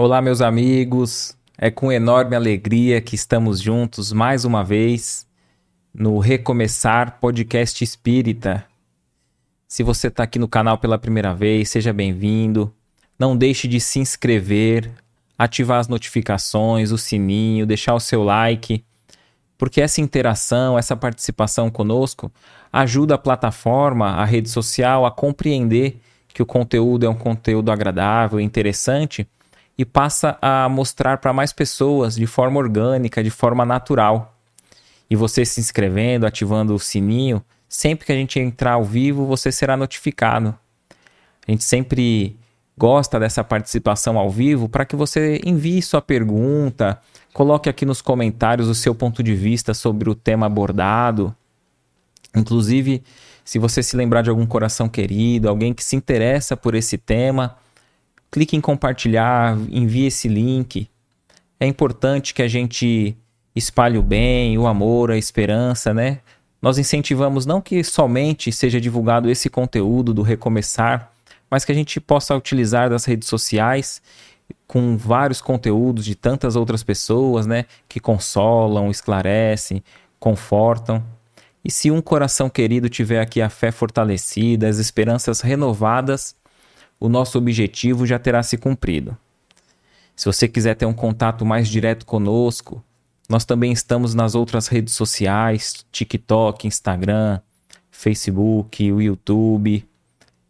Olá, meus amigos. É com enorme alegria que estamos juntos mais uma vez no Recomeçar Podcast Espírita. Se você está aqui no canal pela primeira vez, seja bem-vindo. Não deixe de se inscrever, ativar as notificações, o sininho, deixar o seu like, porque essa interação, essa participação conosco ajuda a plataforma, a rede social a compreender que o conteúdo é um conteúdo agradável, interessante e passa a mostrar para mais pessoas de forma orgânica, de forma natural. E você se inscrevendo, ativando o sininho, sempre que a gente entrar ao vivo, você será notificado. A gente sempre gosta dessa participação ao vivo para que você envie sua pergunta, coloque aqui nos comentários o seu ponto de vista sobre o tema abordado. Inclusive, se você se lembrar de algum coração querido, alguém que se interessa por esse tema, clique em compartilhar, envie esse link. É importante que a gente espalhe o bem, o amor, a esperança, né? Nós incentivamos não que somente seja divulgado esse conteúdo do Recomeçar, mas que a gente possa utilizar das redes sociais com vários conteúdos de tantas outras pessoas, né? Que consolam, esclarecem, confortam. E se um coração querido tiver aqui a fé fortalecida, as esperanças renovadas, o nosso objetivo já terá se cumprido. Se você quiser ter um contato mais direto conosco, nós também estamos nas outras redes sociais, TikTok, Instagram, Facebook, o YouTube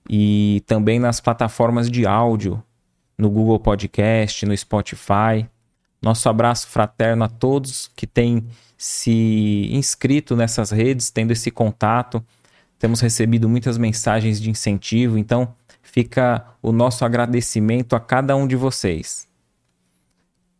e também nas plataformas de áudio, no Google Podcast, no Spotify. Nosso abraço fraterno a todos que têm se inscrito nessas redes, tendo esse contato. Temos recebido muitas mensagens de incentivo, então fica o nosso agradecimento a cada um de vocês.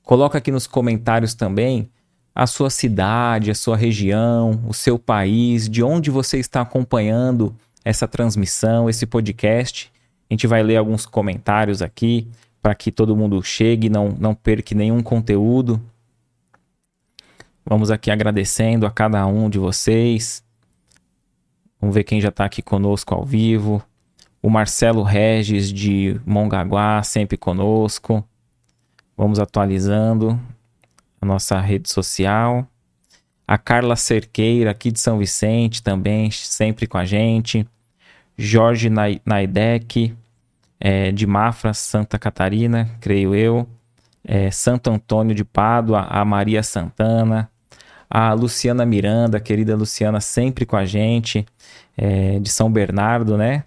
Coloca aqui nos comentários também a sua cidade, a sua região, o seu país, de onde você está acompanhando essa transmissão, esse podcast. A gente vai ler alguns comentários aqui para que todo mundo chegue, não, não perca nenhum conteúdo. Vamos aqui agradecendo a cada um de vocês. Vamos ver quem já está aqui conosco ao vivo o Marcelo Regis de Mongaguá, sempre conosco. Vamos atualizando a nossa rede social. A Carla Cerqueira, aqui de São Vicente, também sempre com a gente. Jorge Naidec, é, de Mafra, Santa Catarina, creio eu. É, Santo Antônio de Pádua, a Maria Santana. A Luciana Miranda, querida Luciana, sempre com a gente, é, de São Bernardo, né?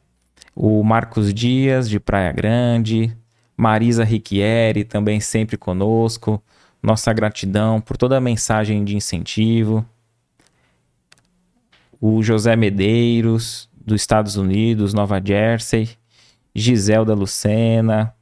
O Marcos Dias, de Praia Grande, Marisa Riquieri, também sempre conosco. Nossa gratidão por toda a mensagem de incentivo. O José Medeiros, dos Estados Unidos, Nova Jersey. Giselda Lucena.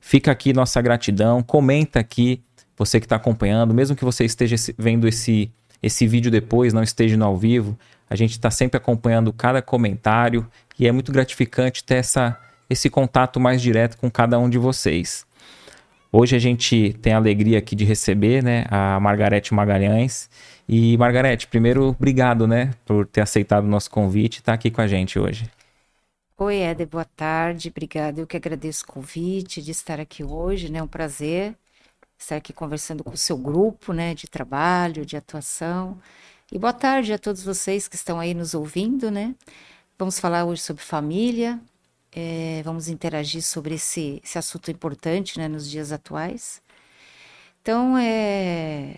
Fica aqui nossa gratidão. Comenta aqui, você que está acompanhando, mesmo que você esteja vendo esse, esse vídeo depois, não esteja no ao vivo, a gente está sempre acompanhando cada comentário e é muito gratificante ter essa, esse contato mais direto com cada um de vocês. Hoje a gente tem a alegria aqui de receber né, a Margarete Magalhães. E, Margarete, primeiro, obrigado né, por ter aceitado o nosso convite e estar aqui com a gente hoje. Oi, Éder, boa tarde, obrigada. Eu que agradeço o convite de estar aqui hoje, né? É um prazer estar aqui conversando com o seu grupo, né, de trabalho, de atuação. E boa tarde a todos vocês que estão aí nos ouvindo, né? Vamos falar hoje sobre família, é, vamos interagir sobre esse, esse assunto importante né, nos dias atuais. Então, é,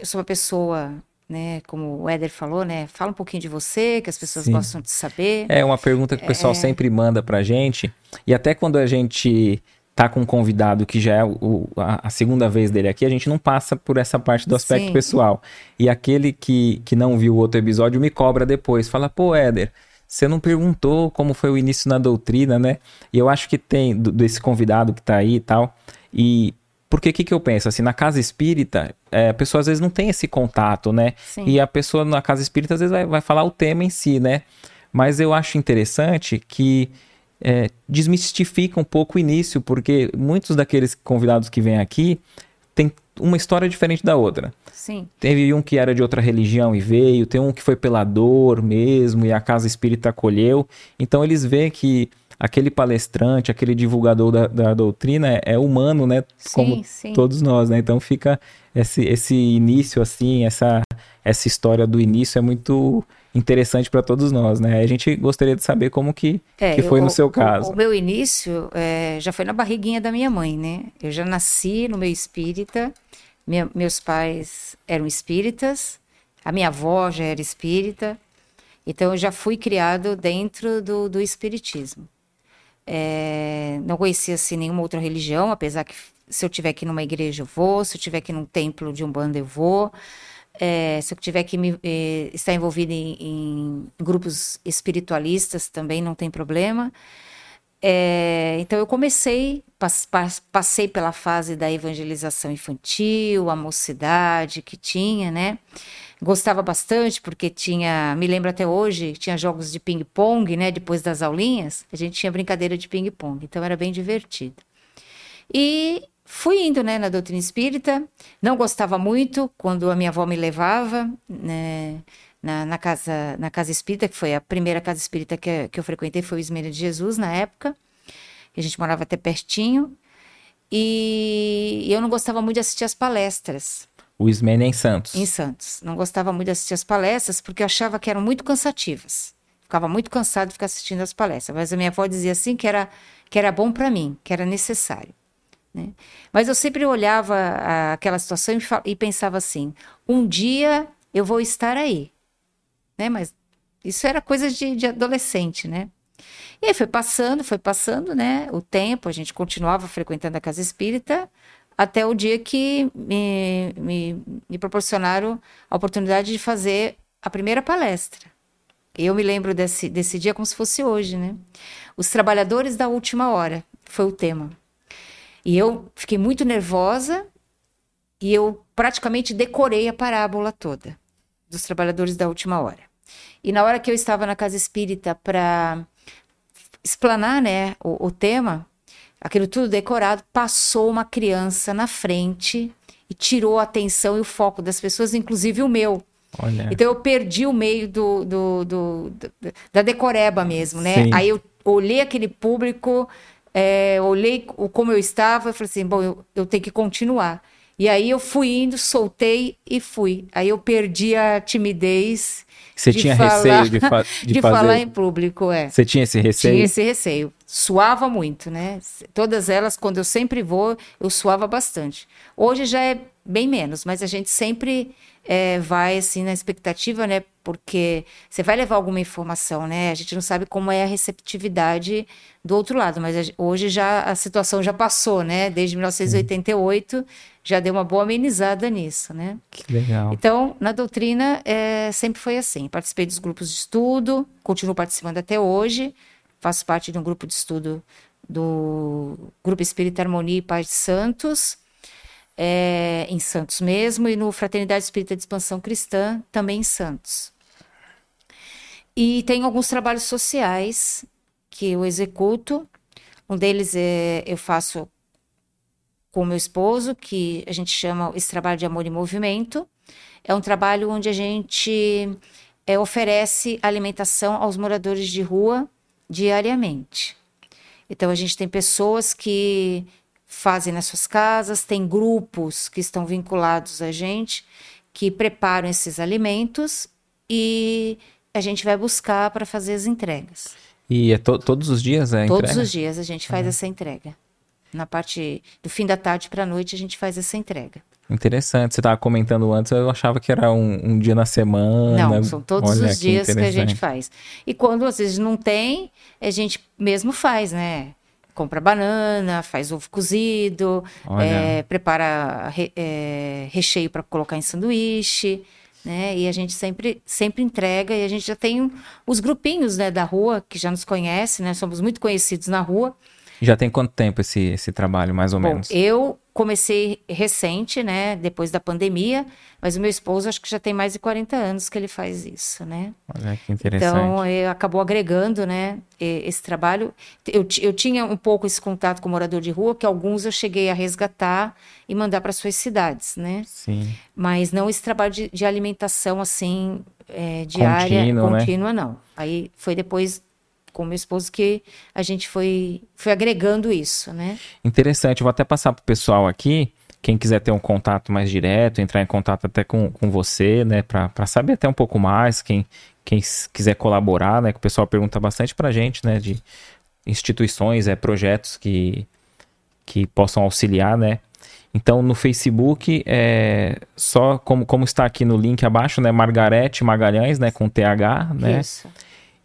eu sou uma pessoa, né, como o Éder falou, né, fala um pouquinho de você, que as pessoas Sim. gostam de saber. É uma pergunta que o pessoal é... sempre manda pra gente, e até quando a gente tá com um convidado que já é o, a, a, segunda vez dele aqui, a gente não passa por essa parte do aspecto Sim. pessoal. E aquele que, que não viu o outro episódio me cobra depois, fala, pô, Éder, você não perguntou como foi o início na doutrina, né? E eu acho que tem do, desse convidado que tá aí e tal. E porque o que, que eu penso? Assim, na casa espírita, é, a pessoa às vezes não tem esse contato, né? Sim. E a pessoa na casa espírita às vezes vai, vai falar o tema em si, né? Mas eu acho interessante que é, desmistifica um pouco o início, porque muitos daqueles convidados que vêm aqui têm uma história diferente da outra. Sim. Teve um que era de outra religião e veio, tem um que foi pela dor mesmo e a casa espírita acolheu. Então eles veem que aquele palestrante, aquele divulgador da, da doutrina é, é, humano, né? Sim, Como sim. todos nós, né? Então fica esse, esse início, assim, essa, essa história do início é muito interessante para todos nós, né? A gente gostaria de saber como que, É, que foi eu- no seu o- caso. O, meu início é, já foi na barriguinha da minha mãe, né? Eu já nasci no meio espírita, minha- meus pais eram espíritas, a minha avó já era espírita, então eu já fui criado dentro do, do espiritismo. É, não conhecia assim, nenhuma outra religião, apesar que se eu tiver ir numa igreja eu vou, se eu tiver ir num templo de umbanda eu vou, é, se eu tiver que me, eh, estar envolvida em, em grupos espiritualistas também não tem problema. É, então eu comecei, pas- pas- passei pela fase da evangelização infantil, a mocidade que tinha, né? Gostava bastante porque tinha, me lembro até hoje, tinha jogos de ping-pong, né? Depois das aulinhas, a gente tinha brincadeira de ping-pong, então era bem divertido. E fui indo, né, na doutrina espírita. Não gostava muito quando a minha avó me levava, né, na, na casa, na casa espírita, que foi a primeira casa espírita que, que eu frequentei, foi o Esmeralda de Jesus, na época. A gente morava até pertinho. E eu não gostava muito de assistir as palestras O Ismênia em Santos. em Santos. Não gostava muito de assistir as palestras porque eu achava que eram muito cansativas. Ficava muito cansado de ficar assistindo as palestras. Mas a minha avó dizia assim que era, que era bom para mim, que era necessário. Né? Mas eu sempre olhava aquela situação e, e pensava assim: um dia eu vou estar aí. Né? Mas isso era coisa de, de adolescente, né? E aí foi passando, foi passando, né? O tempo, a gente continuava frequentando a casa espírita, até o dia que me, me, me proporcionaram a oportunidade de fazer a primeira palestra. Eu me lembro desse, desse dia como se fosse hoje, né? Os trabalhadores da última hora foi o tema. E eu fiquei muito nervosa e eu praticamente decorei a parábola toda dos trabalhadores da última hora. E na hora que eu estava na casa espírita para explanar né, o, o tema, aquilo tudo decorado, passou uma criança na frente e tirou a atenção e o foco das pessoas, inclusive o meu. Olha. Então eu perdi o meio do, do- do- do- da decoreba mesmo, né? Sim. Aí eu olhei aquele público, é, olhei como eu estava e falei assim, bom, eu, eu tenho que continuar. E aí eu fui indo, soltei e fui. Aí eu perdi a timidez Você de tinha falar- receio de, fa de de fazer. falar em público, é. Você tinha esse receio? Tinha esse receio. Suava muito, né? Todas elas, quando eu sempre vou, eu suava bastante. Hoje já é bem menos, mas a gente sempre é, vai assim na expectativa, né? Porque você vai levar alguma informação, né? A gente não sabe como é a receptividade do outro lado, mas hoje já a situação já passou, né? Desde 1988 já deu uma boa amenizada nisso, né? Que legal. Então, na doutrina, é, sempre foi assim. Participei dos grupos de estudo, continuo participando até hoje. Faço parte de um grupo de estudo do Grupo Espírita Harmonia e Paz de Santos, é, em Santos mesmo, e no Fraternidade Espírita de Expansão Cristã, também em Santos. E tenho alguns trabalhos sociais que eu executo. Um deles é eu faço com meu esposo, que a gente chama esse trabalho de amor e movimento. É um trabalho onde a gente é, oferece alimentação aos moradores de rua diariamente. Então a gente tem pessoas que fazem nas suas casas, tem grupos que estão vinculados a gente que preparam esses alimentos e a gente vai buscar para fazer as entregas. E é to- todos os dias a Todos entrega? os dias a gente faz essa entrega. Na parte do fim da tarde para a noite a gente faz essa entrega. Interessante. Você estava comentando antes, eu achava que era um, um dia na semana. Não, são todos Olha, os dias que a gente faz. E quando às vezes não tem, a gente mesmo faz, né? Compra banana, faz ovo cozido, é, prepara re- é, recheio para colocar em sanduíche, né? E a gente sempre, sempre entrega e a gente já tem os grupinhos né, da rua que já nos conhecem, né? Somos muito conhecidos na rua. Já tem quanto tempo esse, esse trabalho, mais ou Bom, menos? eu comecei recente, né? Depois da pandemia, mas o meu esposo acho que já tem mais de 40 anos que ele faz isso, né? Olha que interessante. Então, eh, acabou agregando, né, esse trabalho. Eu, eu tinha um pouco esse contato com o morador de rua, que alguns eu cheguei a resgatar e mandar para suas cidades, né? Sim. Mas não esse trabalho de, de alimentação, assim, eh, diária, Contínuo, né? contínua, não. Aí foi depois com meu esposo que a gente foi, foi agregando isso, né? Interessante. vou até passar para o pessoal aqui. Quem quiser ter um contato mais direto, entrar em contato até com, com você, né, para saber até um pouco mais, quem, quem quiser colaborar, né, que o pessoal pergunta bastante para a gente, né, de instituições, é, projetos que, que possam auxiliar, né. Então, no Facebook, é só como, como está aqui no link abaixo, né, Margarete Magalhães, né, com TH, né. Isso.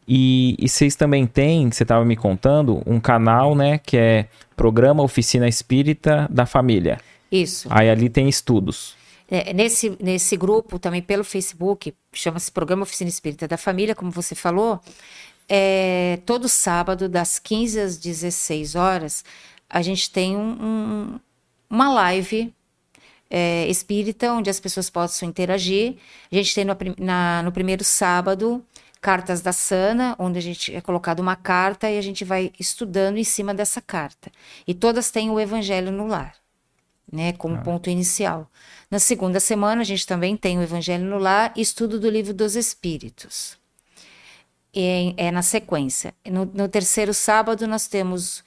E, e vocês também têm, você estava me contando, um canal, né, que é Programa Oficina Espírita da Família. Isso. Aí ali tem estudos. É, nesse, nesse grupo, também pelo Facebook, chama-se Programa Oficina Espírita da Família, como você falou, é, todo sábado, das 15 às 16 horas, a gente tem um, um, uma live é, espírita, onde as pessoas possam interagir. A gente tem no, na, no primeiro sábado cartas da Sana, onde a gente é colocado uma carta e a gente vai estudando em cima dessa carta. E todas têm o Evangelho no lar, né, como ah. ponto inicial. Na segunda semana a gente também tem o Evangelho no lar e estudo do livro dos Espíritos. E é, na sequência. No, no, terceiro sábado nós temos,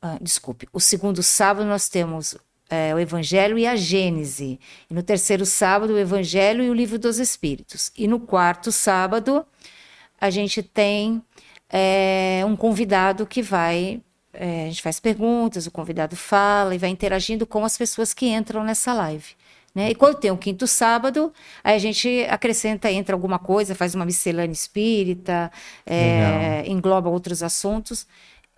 ah, desculpe, o segundo sábado nós temos é, o Evangelho e a Gênese. E no terceiro sábado, o Evangelho e o Livro dos Espíritos. E no quarto sábado, a gente tem é, um convidado que vai. É, a gente faz perguntas, o convidado fala e vai interagindo com as pessoas que entram nessa live. Né? E quando tem o quinto sábado, aí a gente acrescenta, entra alguma coisa, faz uma miscelânea espírita, é, engloba outros assuntos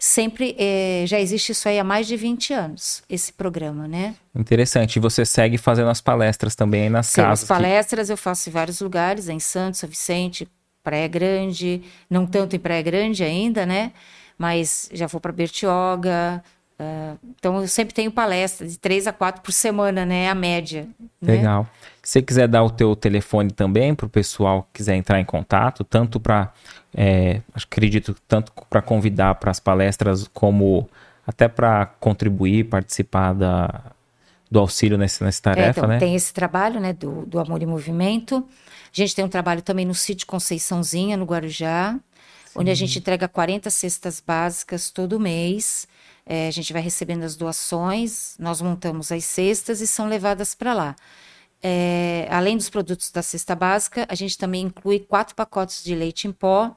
sempre é, já existe isso aí há mais de 20 anos, esse programa, né? Interessante. E você segue fazendo as palestras também aí nas Sim, casas? As palestras que... eu faço em vários lugares, em Santos, São Vicente, Praia Grande, não tanto em Praia Grande ainda, né? Mas já vou para Bertioga. Uh, então eu sempre tenho palestra de três a quatro por semana, né? A média. Né? Legal. Né? Se você quiser dar o teu telefone também para o pessoal que quiser entrar em contato, tanto para é, acredito tanto para convidar para as palestras como até para contribuir, participar da, do auxílio nessa, nessa tarefa, é, então, né? Tem esse trabalho, né, do, do Amor e Movimento. A gente tem um trabalho também no sítio Conceiçãozinha, no Guarujá, Sim. onde a gente entrega 40 cestas básicas todo mês. É, a gente vai recebendo as doações, nós montamos as cestas e são levadas para lá. É, além dos produtos da cesta básica, a gente também inclui quatro pacotes de leite em pó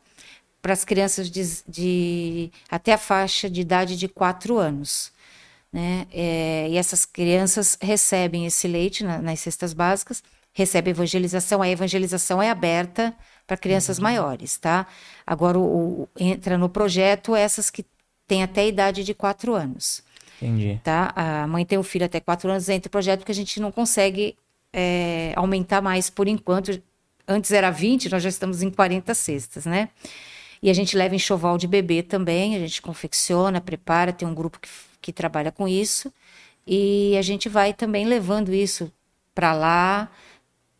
para as crianças de, de, até a faixa de idade de quatro anos. Né? É, e essas crianças recebem esse leite na, nas cestas básicas, recebem evangelização. A evangelização é aberta para crianças uhum. maiores, tá? Agora, o, o, entra no projeto essas que têm até a idade de quatro anos. Entendi. Tá? A mãe tem um filho até quatro anos, entra no projeto porque a gente não consegue é, aumentar mais por enquanto. Antes era 20, nós já estamos em 40 cestas, né? E a gente leva enxoval de bebê também, a gente confecciona, prepara, tem um grupo que, que trabalha com isso. E a gente vai também levando isso para lá,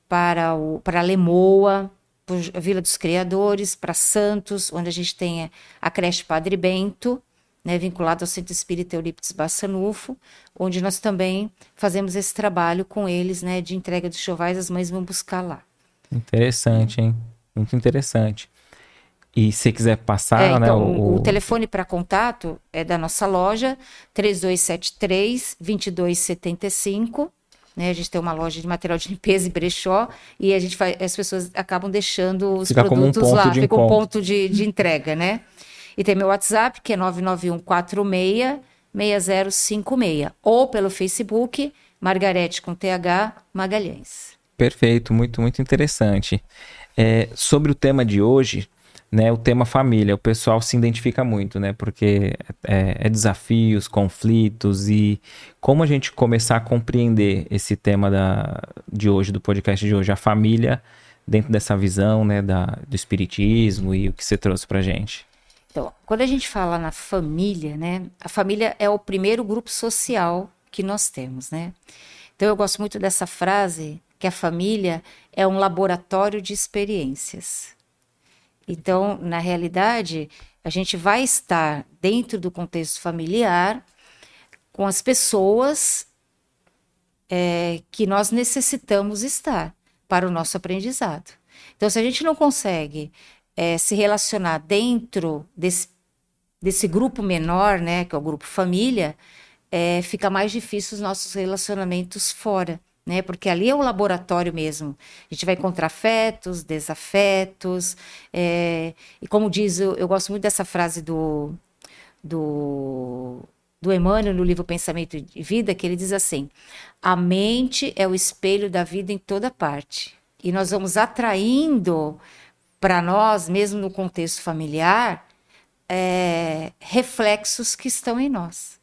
para, o, para Lemoa, para Vila dos Criadores, para Santos, onde a gente tem a creche Padre Bento, né, vinculado ao Centro Espírita Eurípides Bassanufo, onde nós também fazemos esse trabalho com eles, né, de entrega de chovais, as mães vão buscar lá. Interessante, hein? Muito interessante. E se quiser passar, é, né, então, né, o... o telefone para contato é da nossa loja, 3273 2275. Né, a gente tem uma loja de material de limpeza e brechó e a gente faz, as pessoas acabam deixando os Fica produtos um lá, fica um ponto de, de entrega, né? E tem meu WhatsApp, que é 99146 6056. Ou pelo Facebook, Margarete com TH Magalhães. Perfeito, muito, muito interessante. É, sobre o tema de hoje, né, o tema família, o pessoal se identifica muito, né? Porque é, é, desafios, conflitos e como a gente começar a compreender esse tema da, de hoje, do podcast de hoje, a família dentro dessa visão, né, da, do espiritismo e o que você trouxe pra gente. Então, quando a gente fala na família, né, a família é o primeiro grupo social que nós temos, né? Então, eu gosto muito dessa frase que a família é um laboratório de experiências. Então, na realidade, a gente vai estar dentro do contexto familiar com as pessoas é, que nós necessitamos estar para o nosso aprendizado. Então, se a gente não consegue é, se relacionar dentro desse, desse grupo menor, né, que é o grupo família, é, fica mais difícil os nossos relacionamentos fora. Né? Porque ali é o laboratório mesmo. A gente vai encontrar afetos, desafetos. É... E como diz, eu, eu gosto muito dessa frase do, do, do Emmanuel no livro Pensamento e Vida, que ele diz assim: a mente é o espelho da vida em toda parte. E nós vamos atraindo para nós, mesmo no contexto familiar, é, reflexos que estão em nós.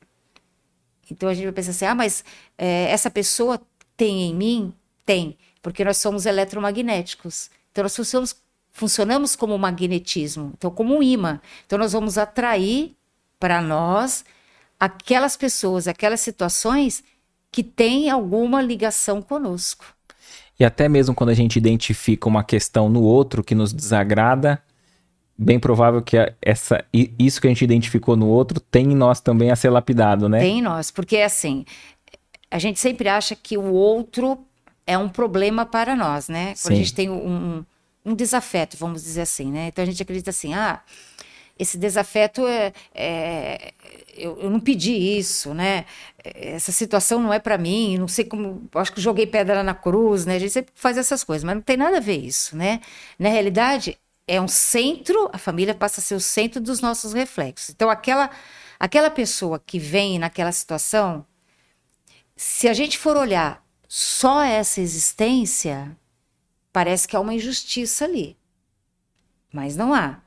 Então a gente vai pensar assim: ah, mas é, essa pessoa tem em mim? Tem, porque nós somos eletromagnéticos. Então nós funcionamos, funcionamos como magnetismo, então como um imã. Então nós vamos atrair para nós aquelas pessoas, aquelas situações que têm alguma ligação conosco. E até mesmo quando a gente identifica uma questão no outro que nos desagrada, bem provável que essa, isso que a gente identificou no outro tem em nós também a ser lapidado, né? Tem em nós, porque é assim, a gente sempre acha que o outro é um problema para nós, né? Quando a gente tem um, um desafeto, vamos dizer assim, né? Então a gente acredita assim, ah, esse desafeto é, é eu, eu, não pedi isso, né? Essa situação não é para mim, não sei como, acho que joguei pedra na cruz, né? A gente sempre faz essas coisas, mas não tem nada a ver isso, né? Na realidade, é um centro, a família passa a ser o centro dos nossos reflexos. Então, aquela, aquela pessoa que vem naquela situação, se a gente for olhar só essa existência, parece que há uma injustiça ali. Mas não há.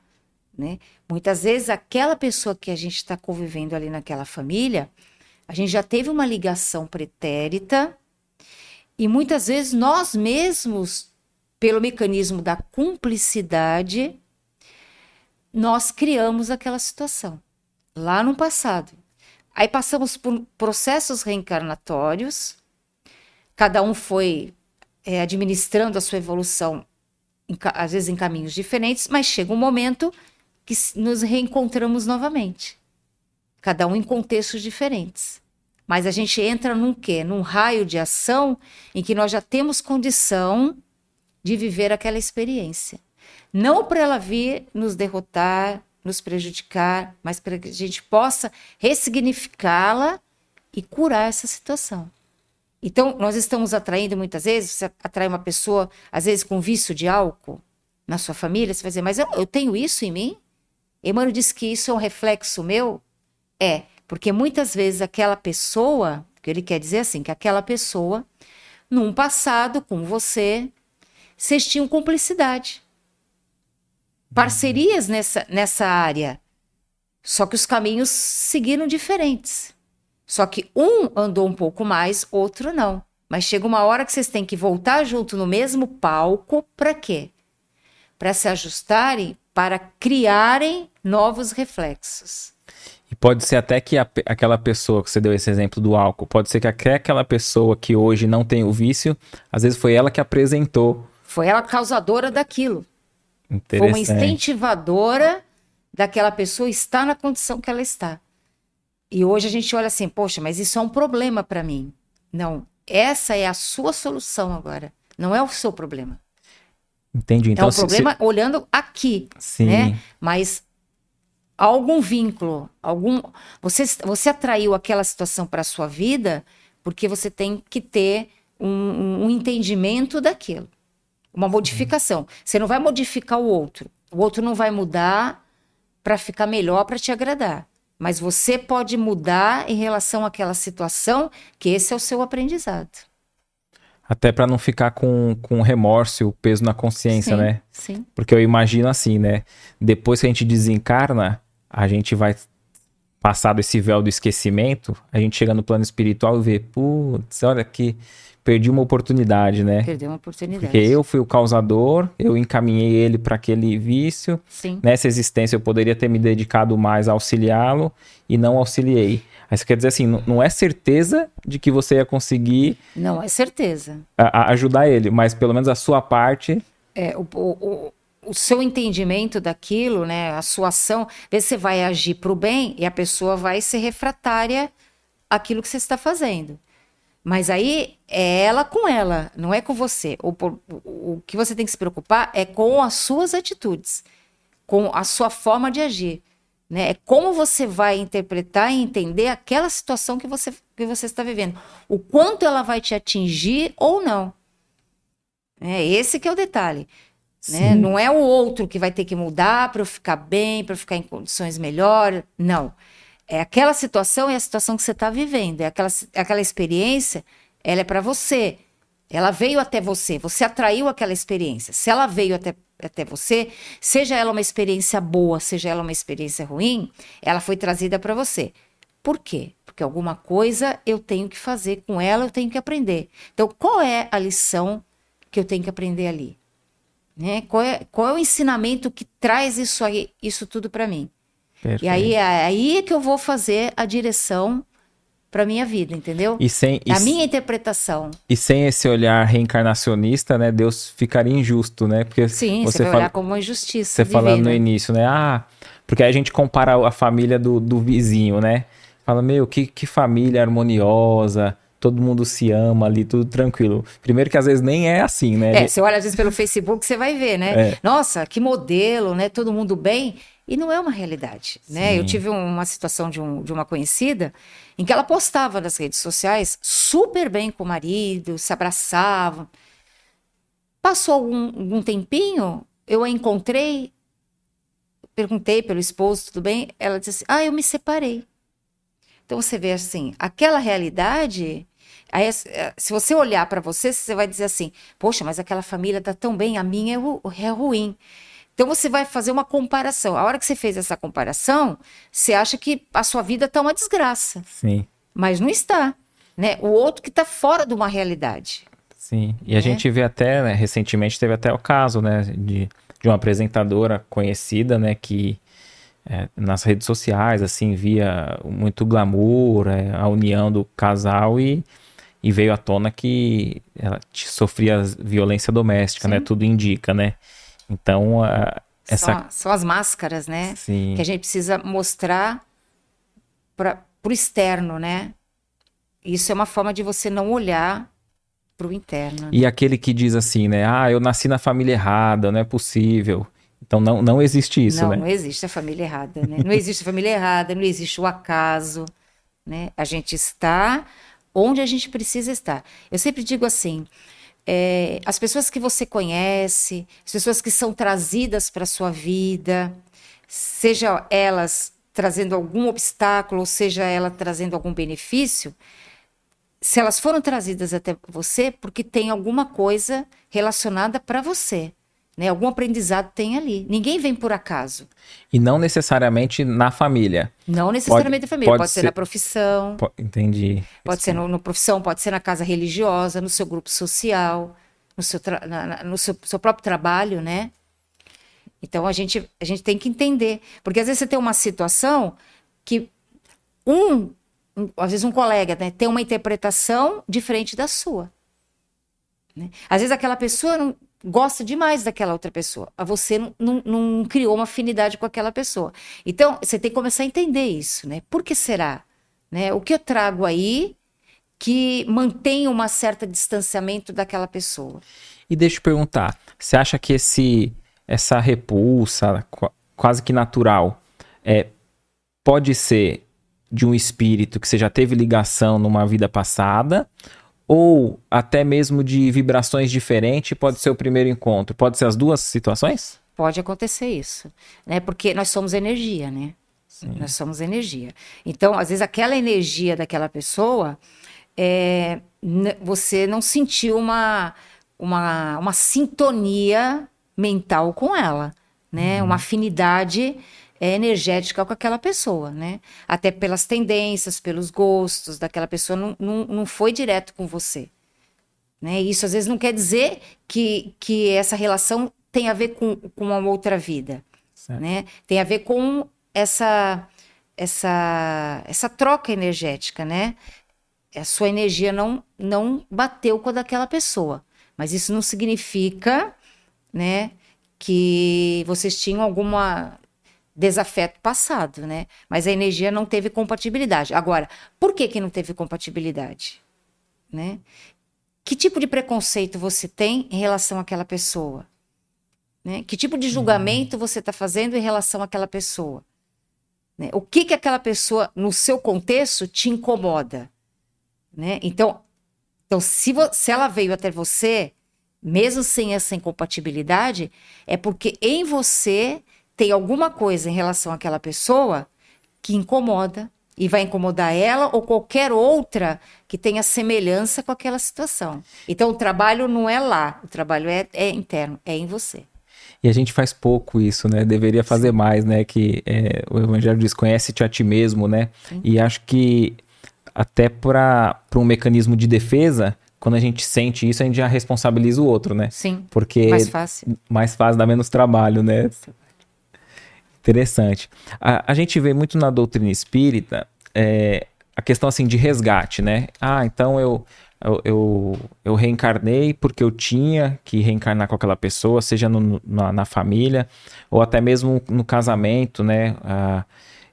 Né? Muitas vezes, aquela pessoa que a gente está convivendo ali naquela família, a gente já teve uma ligação pretérita, e muitas vezes nós mesmos, pelo mecanismo da cumplicidade, nós criamos aquela situação lá no passado. Aí passamos por processos reencarnatórios, cada um foi é, administrando a sua evolução, em, às vezes em caminhos diferentes, mas chega um momento que nos reencontramos novamente. Cada um em contextos diferentes. Mas a gente entra num quê? Num raio de ação em que nós já temos condição de viver aquela experiência. Não para ela vir nos derrotar, nos prejudicar, mas para que a gente possa ressignificá-la e curar essa situação. Então, nós estamos atraindo muitas vezes, você atrai uma pessoa, às vezes com vício de álcool na sua família, você vai dizer, mas eu, eu tenho isso em mim? Emmanuel diz que isso é um reflexo meu? É, porque muitas vezes aquela pessoa, que ele quer dizer assim, que aquela pessoa, num passado com você, vocês tinham cumplicidade. Parcerias nessa, nessa área. Só que os caminhos seguiram diferentes. Só que um andou um pouco mais, outro não. Mas chega uma hora que vocês têm que voltar junto no mesmo palco para quê? Para se ajustarem para criarem novos reflexos. E pode ser até que a, aquela pessoa que você deu esse exemplo do álcool, pode ser que até aquela pessoa que hoje não tem o vício, às vezes foi ela que apresentou. Foi ela causadora daquilo. Foi uma incentivadora daquela pessoa estar na condição que ela está. E hoje a gente olha assim, poxa, mas isso é um problema para mim. Não, essa é a sua solução agora, não é o seu problema. Entendi. Então, é um problema se... olhando aqui, Sim. né? Mas algum vínculo, algum você você atraiu aquela situação para a sua vida porque você tem que ter um, um entendimento daquilo, uma modificação. Você não vai modificar o outro, o outro não vai mudar para ficar melhor para te agradar. Mas você pode mudar em relação àquela situação, que esse é o seu aprendizado. Até para não ficar com, com remorso e o peso na consciência, sim, né? Sim. Porque eu imagino assim, né? Depois que a gente desencarna, a gente vai passado esse véu do esquecimento, a gente chega no plano espiritual e vê, putz, olha que perdi uma oportunidade, né? Perdeu uma oportunidade. Porque eu fui o causador, eu encaminhei ele para aquele vício. Sim. Nessa existência eu poderia ter me dedicado mais a auxiliá-lo e não auxiliei. Aí você quer dizer assim, não é certeza de que você ia conseguir. Não é certeza. A, a ajudar ele, mas pelo menos a sua parte. É, o, o, o seu entendimento daquilo, né, a sua ação, você vai agir para o bem e a pessoa vai ser refratária àquilo que você está fazendo. Mas aí é ela com ela, não é com você. O, o, o que você tem que se preocupar é com as suas atitudes. com a sua forma de agir. Né? É como você vai interpretar e entender aquela situação que você, que você está vivendo. O quanto ela vai te atingir ou não. É esse que é o detalhe. Né? Não é o outro que vai ter que mudar para eu ficar bem, para eu ficar em condições melhores. Não. É aquela situação é a situação que você está vivendo. É aquela, aquela experiência, ela é para você. Ela veio até você. Você atraiu aquela experiência. Se ela veio até, até você, seja ela uma experiência boa, seja ela uma experiência ruim, ela foi trazida para você. Por quê? Porque alguma coisa eu tenho que fazer com ela, eu tenho que aprender. Então, qual é a lição que eu tenho que aprender ali? Né? Qual, é, qual é o ensinamento que traz isso, aí, isso tudo para mim? Perfeito. E aí, aí é que eu vou fazer a direção para minha vida, entendeu? E sem é a minha interpretação. E sem esse olhar reencarnacionista, né, Deus ficaria injusto, né? Porque Sim, você, você vai fala, olhar como uma injustiça. Você falando no início, né? Ah, porque aí a gente compara a família do, do vizinho, né? Fala, meu, que, que família harmoniosa, todo mundo se ama ali, tudo tranquilo. Primeiro que às vezes nem é assim, né? É, você olha às vezes pelo Facebook, você vai ver, né? É. Nossa, que modelo, né? Todo mundo bem. E não é uma realidade, né? Sim. Eu tive uma situação de, um, de uma conhecida em que ela postava nas redes sociais super bem com o marido, se abraçava. Passou algum, algum tempinho, eu a encontrei, perguntei pelo esposo, tudo bem? Ela disse assim, ah, eu me separei. Então você vê assim, aquela realidade Aí, eh, se você olhar para você, você vai dizer assim: poxa, mas aquela família tá tão bem, a minha é, é ruim. Então você vai fazer uma comparação. A hora que você fez essa comparação, você acha que a sua vida está uma desgraça. Sim. Mas não está. Né? O outro que está fora de uma realidade. Sim. E a né? gente vê até, né, recentemente teve até o caso, né, de, de uma apresentadora conhecida, né, que é, nas redes sociais, assim, via muito glamour, é, a união do casal e e veio à tona que ela sofria violência doméstica, né? Sim. né? Tudo indica, né? Então, a, essa... São, são, as máscaras, né? Sim. Que a gente precisa mostrar para o externo, né? Isso é uma forma de você não olhar para o interno. Né? E aquele que diz assim, né? Ah, eu nasci na família errada, não é possível. Então não, não existe isso, não, né? Não, existe a família errada, né? Não existe a família errada, não existe o acaso, né? A gente está onde a gente precisa estar. Eu sempre digo assim: é, as pessoas que você conhece, as pessoas que são trazidas para a sua vida, seja elas trazendo algum obstáculo, ou seja ela trazendo algum benefício, se elas foram trazidas até você, porque tem alguma coisa relacionada para você. Né? Algum aprendizado tem ali. Ninguém vem por acaso. E não necessariamente na família. Não necessariamente na família. Pode, pode ser, ser, na profissão. entendi. Pode ser no, profissão, pode ser na casa religiosa, no seu grupo social, no seu, na, no seu, seu próprio trabalho, né? Então a gente, a gente tem que entender. Porque às vezes você tem uma situação que um, um às vezes um colega né, tem uma interpretação diferente da sua. Né? Às vezes aquela pessoa não, gosta demais daquela outra pessoa. Você não, não, não, criou uma afinidade com aquela pessoa. Então, você tem que começar a entender isso, né? Por que será? Né? O que eu trago aí que mantém um certo distanciamento daquela pessoa? E deixa eu perguntar, você acha que esse, essa repulsa quase que natural é, pode ser de um espírito que você já teve ligação numa vida passada ou até mesmo de vibrações diferentes, pode ser o primeiro encontro? Pode ser as duas situações? Pode acontecer isso, né? Porque nós somos energia, né? Sim. Nós somos energia. Então, às vezes, aquela energia daquela pessoa, é, você não sentiu uma, uma, uma sintonia mental com ela, né? Uhum. Uma afinidade energética com aquela pessoa, né? Até pelas tendências, pelos gostos daquela pessoa, não, não, não foi direto com você. Né? Isso às vezes não quer dizer que, que essa relação tem a ver com, com uma outra vida. Né? Tem a ver com essa, essa, essa troca energética, né? A sua energia não, não bateu com a daquela pessoa. Mas isso não significa, né, que vocês tinham alguma desafeto passado, né? Mas a energia não teve compatibilidade. Agora, por que que não teve compatibilidade? Né? Que tipo de preconceito você tem em relação àquela pessoa? Né? Que tipo de julgamento você está fazendo em relação àquela pessoa? Né? O que que aquela pessoa, no seu contexto, te incomoda? Né? Então, então se, se ela veio até você, mesmo sem essa incompatibilidade, é porque em você tem alguma coisa em relação àquela pessoa que incomoda e vai incomodar ela ou qualquer outra que tenha semelhança com aquela situação. Então, o trabalho não é lá, o trabalho é, é interno, é em você. E a gente faz pouco isso, né? Deveria fazer Sim. mais, né? Que é, o Evangelho diz: conhece-te a ti mesmo, né? Sim. E acho que até para um mecanismo de defesa, quando a gente sente isso, a gente já responsabiliza o outro, né? Sim. Porque mais fácil. Mais fácil, dá menos trabalho, né? Interessante. A, a gente vê muito na doutrina espírita é, a questão assim de resgate, né? Ah, então eu, eu, eu, eu, reencarnei porque eu tinha que reencarnar com aquela pessoa, seja no, na, na, família ou até mesmo no casamento, né? Ah,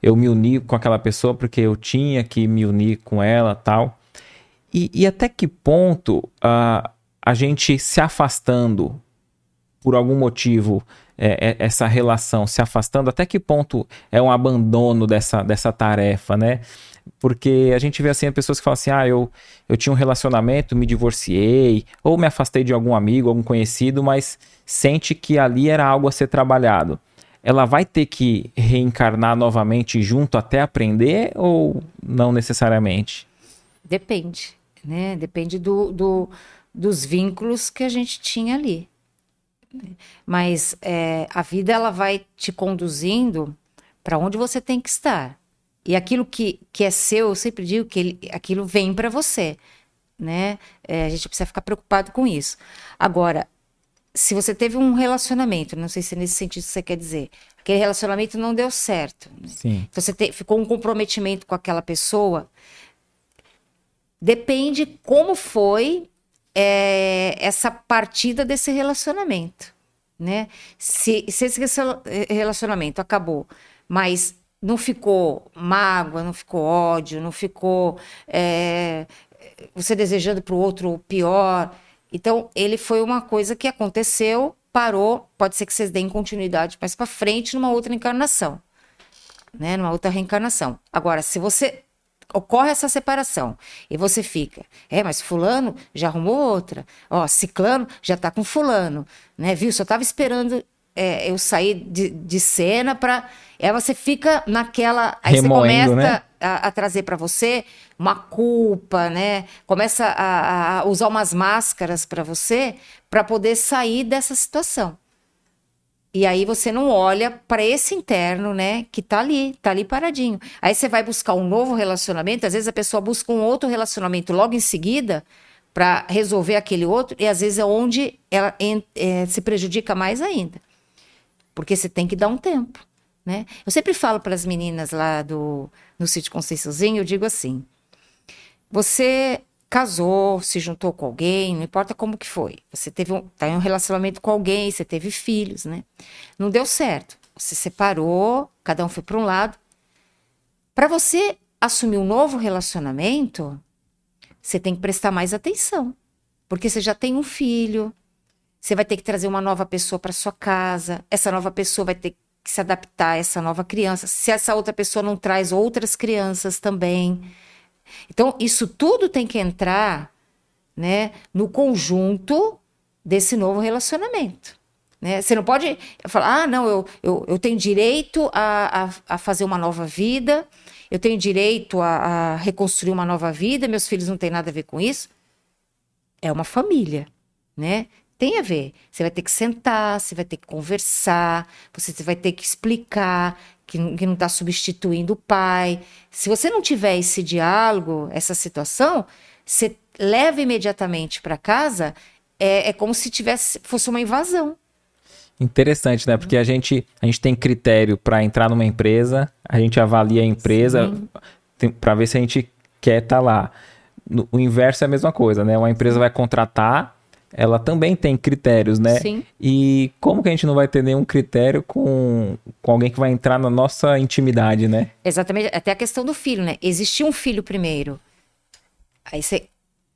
eu me uni com aquela pessoa porque eu tinha que me unir com ela tal. E, e até que ponto ah, a gente se afastando por algum motivo é, é, essa relação se afastando, até que ponto é um abandono dessa, dessa tarefa, né? Porque a gente vê assim, pessoas que falam assim: ah, eu, eu tinha um relacionamento, me divorciei, ou me afastei de algum amigo, algum conhecido, mas sente que ali era algo a ser trabalhado. Ela vai ter que reencarnar novamente junto até aprender ou não necessariamente? Depende, né? Depende do, do dos vínculos que a gente tinha ali. Mas é, a vida ela vai te conduzindo para onde você tem que estar. E aquilo que, que é seu, eu sempre digo que ele, aquilo vem para você. Né? É, a gente precisa ficar preocupado com isso. Agora, se você teve um relacionamento, não sei se é nesse sentido você quer dizer, aquele relacionamento não deu certo. Né? Sim. Então você te, ficou um comprometimento com aquela pessoa. Depende como foi é, essa partida desse relacionamento, né? Se, se esse relacionamento acabou, mas não ficou mágoa, não ficou ódio, não ficou é, você desejando para o outro o pior. Então, ele foi uma coisa que aconteceu, parou, pode ser que vocês deem continuidade mais para frente numa outra encarnação, né? Numa outra reencarnação. Agora, se você ocorre essa separação e você fica, é, mas fulano já arrumou outra, ó, ciclano já tá com fulano, né, viu? Só tava esperando é, eu sair de, de cena para, é, você fica naquela, aí Remoendo, você começa né? a, a, trazer para você uma culpa, né? Começa a, a usar umas máscaras para você para poder sair dessa situação. E aí você não olha para esse interno, né, que tá ali, tá ali paradinho. Aí você vai buscar um novo relacionamento, às vezes a pessoa busca um outro relacionamento logo em seguida para resolver aquele outro, e às vezes é onde ela é, se prejudica mais ainda. Porque você tem que dar um tempo, né? Eu sempre falo para as meninas lá do no sítio Conceiçãozinho, eu digo assim: você casou, se juntou com alguém, não importa como que foi. Você teve um, tá em um relacionamento com alguém, você teve filhos, né? Não deu certo. Você separou, cada um foi para um lado. Para você assumir um novo relacionamento, você tem que prestar mais atenção, porque você já tem um filho, você vai ter que trazer uma nova pessoa para sua casa, essa nova pessoa vai ter que se adaptar a essa nova criança. Se essa outra pessoa não traz outras crianças também, então, isso tudo tem que entrar né, no conjunto desse novo relacionamento. Né? Você não pode falar, ah, não, eu, eu, eu tenho direito a, a, a fazer uma nova vida, eu tenho direito a, a reconstruir uma nova vida, meus filhos não têm nada a ver com isso. É uma família, né? Tem a ver. Você vai ter que sentar, você vai ter que conversar, você vai ter que explicar que, que não está substituindo o pai. Se você não tiver esse diálogo, essa situação, você leva imediatamente para casa, é, é como se tivesse fosse uma invasão. Interessante, né? Porque a gente, a gente tem critério para entrar numa empresa, a gente avalia a empresa para ver se a gente quer estar tá lá. No, o inverso é a mesma coisa, né? Uma empresa vai contratar ela também tem critérios, né? Sim. E como que a gente não vai ter nenhum critério com, com alguém que vai entrar na nossa intimidade, né? Exatamente. Até a questão do filho, né? Existia um filho primeiro. Aí você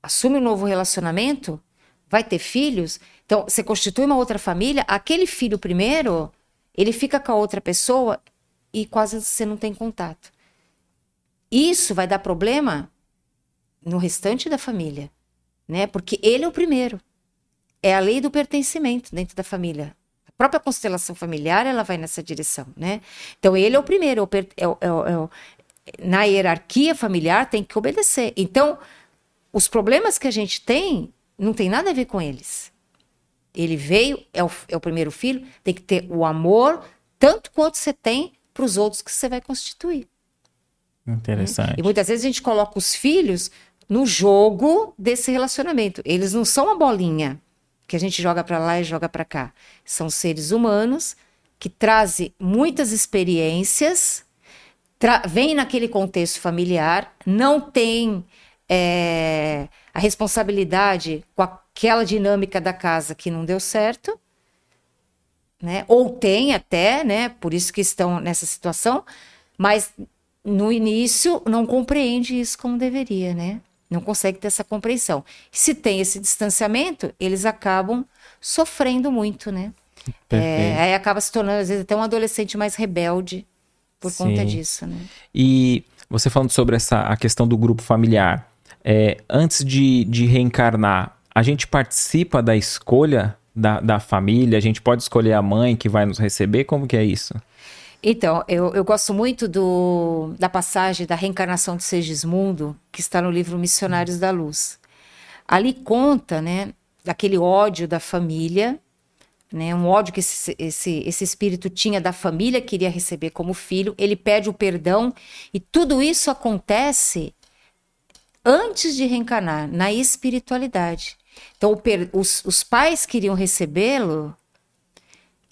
assume um novo relacionamento, vai ter filhos, então você constitui uma outra família, aquele filho primeiro, ele fica com a outra pessoa e quase você não tem contato. Isso vai dar problema no restante da família, né? Porque ele é o primeiro. É a lei do pertencimento dentro da família. A própria constelação familiar, ela vai nessa direção, né? Então, ele é o primeiro, é o, é o, é o, na hierarquia familiar tem que obedecer. Então, os problemas que a gente tem não tem nada a ver com eles. Ele veio, é o, é o primeiro filho, tem que ter o amor, tanto quanto você tem para os outros que você vai constituir. Interessante. E muitas vezes a gente coloca os filhos no jogo desse relacionamento. Eles não são uma bolinha que a gente joga para lá e joga para cá. São seres humanos que trazem muitas experiências, vêm naquele contexto familiar, não tem é, a responsabilidade com aquela dinâmica da casa que não deu certo, né? Ou tem até, né? Por isso que estão nessa situação, mas no início não compreende isso como deveria, né? Não consegue ter essa compreensão. Se tem esse distanciamento, eles acabam sofrendo muito, né? É, aí acaba se tornando, às vezes, até um adolescente mais rebelde por Sim. conta disso, né? E você falando sobre essa a questão do grupo familiar, é, antes de, de reencarnar, a gente participa da escolha da, da família? A gente pode escolher a mãe que vai nos receber? Como que é isso? Então, eu, eu gosto muito do, da passagem da reencarnação de Segismundo, que está no livro Missionários da Luz. Ali conta, né, daquele ódio da família, né, um ódio que esse, esse, esse espírito tinha da família, queria receber como filho, ele pede o perdão, e tudo isso acontece antes de reencarnar, na espiritualidade. Então, os, os pais queriam recebê-lo,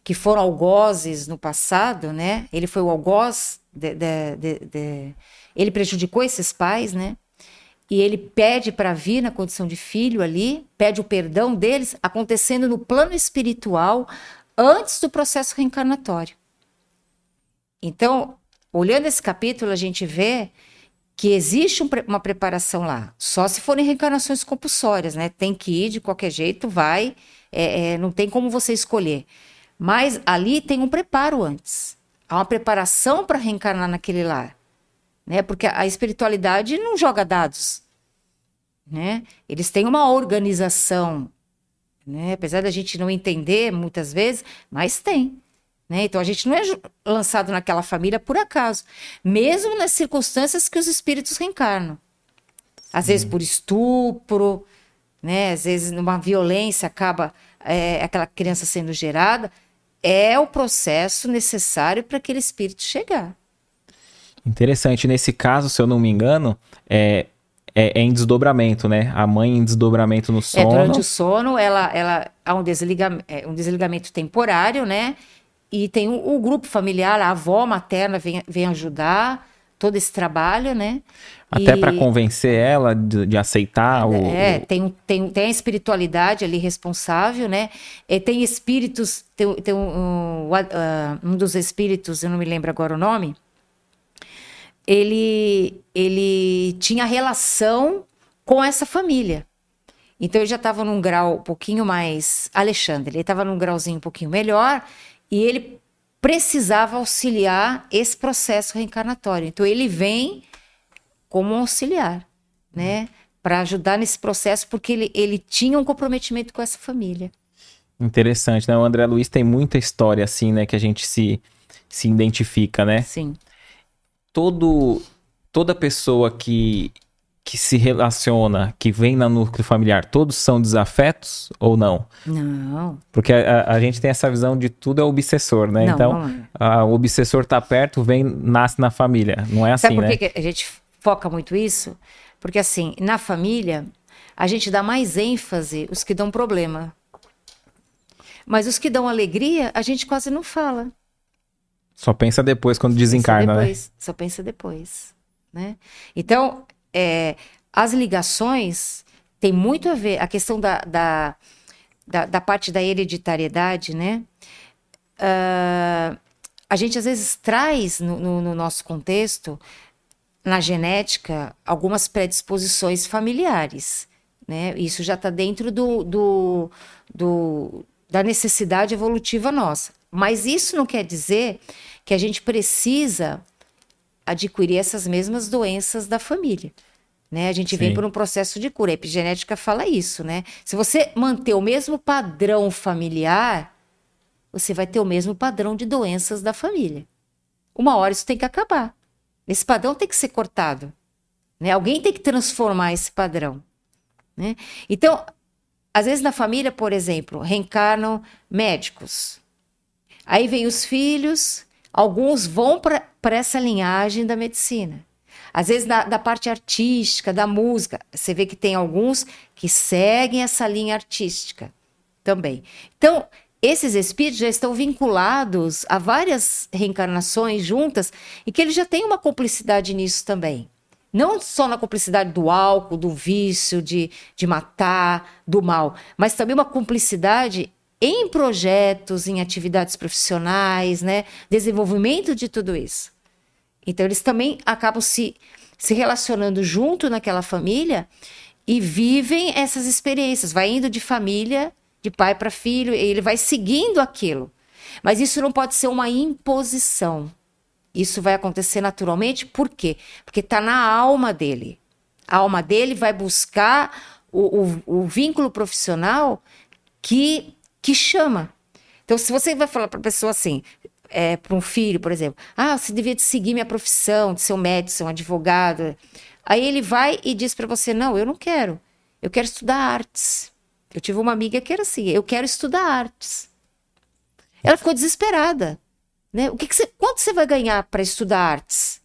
que foram algozes no passado, né? Ele foi o algoz, de, de, de, ele prejudicou esses pais, né? E ele pede para vir na condição de filho ali, pede o perdão deles, acontecendo no plano espiritual, antes do processo reencarnatório. Então, olhando esse capítulo, a gente vê que existe um, uma preparação lá, só se forem reencarnações compulsórias, né? Tem que ir de qualquer jeito, vai, é, é, não tem como você escolher. Mas ali tem um preparo antes, há uma preparação para reencarnar naquele lar, né? Porque a espiritualidade não joga dados, né? Eles têm uma organização, né? Apesar da gente não entender muitas vezes, mas tem. Né? Então a gente não é lançado naquela família por acaso, mesmo nas circunstâncias que os espíritos reencarnam. Às vezes por estupro, né? às vezes numa violência acaba é, aquela criança sendo gerada. É o processo necessário para aquele espírito chegar. Interessante. Nesse caso, se eu não me engano, é, é, é, em desdobramento, né? A mãe em desdobramento no sono. É, durante o sono, ela, ela há um, desliga, é, um desligamento temporário, né? E tem o, o, grupo familiar, a avó materna vem, vem ajudar todo esse trabalho, né? Até e... para convencer ela de, de aceitar o. É, tem, tem, tem a espiritualidade ali responsável, né? E tem espíritos, tem, tem um, um, uh, um dos espíritos, eu não me lembro agora o nome, ele, ele tinha relação com essa família. Então ele já estava num grau um pouquinho mais. Alexandre, ele estava num grauzinho um pouquinho melhor e ele precisava auxiliar esse processo reencarnatório. Então ele vem como um auxiliar, né, para ajudar nesse processo porque ele, ele tinha um comprometimento com essa família. Interessante, né? O André Luiz tem muita história assim, né, que a gente se se identifica, né? Sim. Todo toda pessoa que que se relaciona, que vem na núcleo familiar, todos são desafetos ou não? Não. Porque a, a gente tem essa visão de tudo é obsessor, né? Não, então, não é. a, o obsessor tá perto, vem, nasce na família. Não é assim, Sabe por né? que a gente foca muito isso? Porque assim, na família, a gente dá mais ênfase os que dão problema. Mas os que dão alegria, a gente quase não fala. Só pensa depois quando desencarna, pensa depois, né? Só pensa depois, né? Então, é, as ligações tem muito a ver, a questão da, da, da, da parte da hereditariedade, né? Uh, a gente às vezes traz no, no, no, nosso contexto, na genética, algumas predisposições familiares. Né? Isso já está dentro do, do, do, da necessidade evolutiva nossa. Mas isso não quer dizer que a gente precisa adquirir essas mesmas doenças da família. Né? A gente Sim. vem por um processo de cura. A epigenética fala isso, né? Se você manter o mesmo padrão familiar, você vai ter o mesmo padrão de doenças da família. Uma hora isso tem que acabar. Esse padrão tem que ser cortado. Né? Alguém tem que transformar esse padrão. Né? Então, às vezes na família, por exemplo, reencarnam médicos. Aí vem os filhos, alguns vão para essa linhagem da medicina. Às vezes da, da, parte artística, da música, você vê que tem alguns que seguem essa linha artística também. Então, esses espíritos já estão vinculados a várias reencarnações juntas e que eles já têm uma cumplicidade nisso também. Não só na cumplicidade do álcool, do vício, de, de matar, do mal, mas também uma cumplicidade em projetos, em atividades profissionais, né? Desenvolvimento de tudo isso. Então, eles também acabam se, se relacionando junto naquela família e vivem essas experiências. Vai indo de família, de pai para filho, e ele vai seguindo aquilo. Mas isso não pode ser uma imposição. Isso vai acontecer naturalmente, por quê? Porque está na alma dele. A alma dele vai buscar o, o, o vínculo profissional que, que chama. Então, se você vai falar para a pessoa assim, é, para um filho, por exemplo, ah, você devia seguir minha profissão, de ser um médico, ser um advogado. Aí ele vai e diz para você: não, eu não quero. Eu quero estudar artes. Eu tive uma amiga que era assim: eu quero estudar artes. Ela ficou desesperada. Né? O que, que você, quanto você vai ganhar para estudar artes?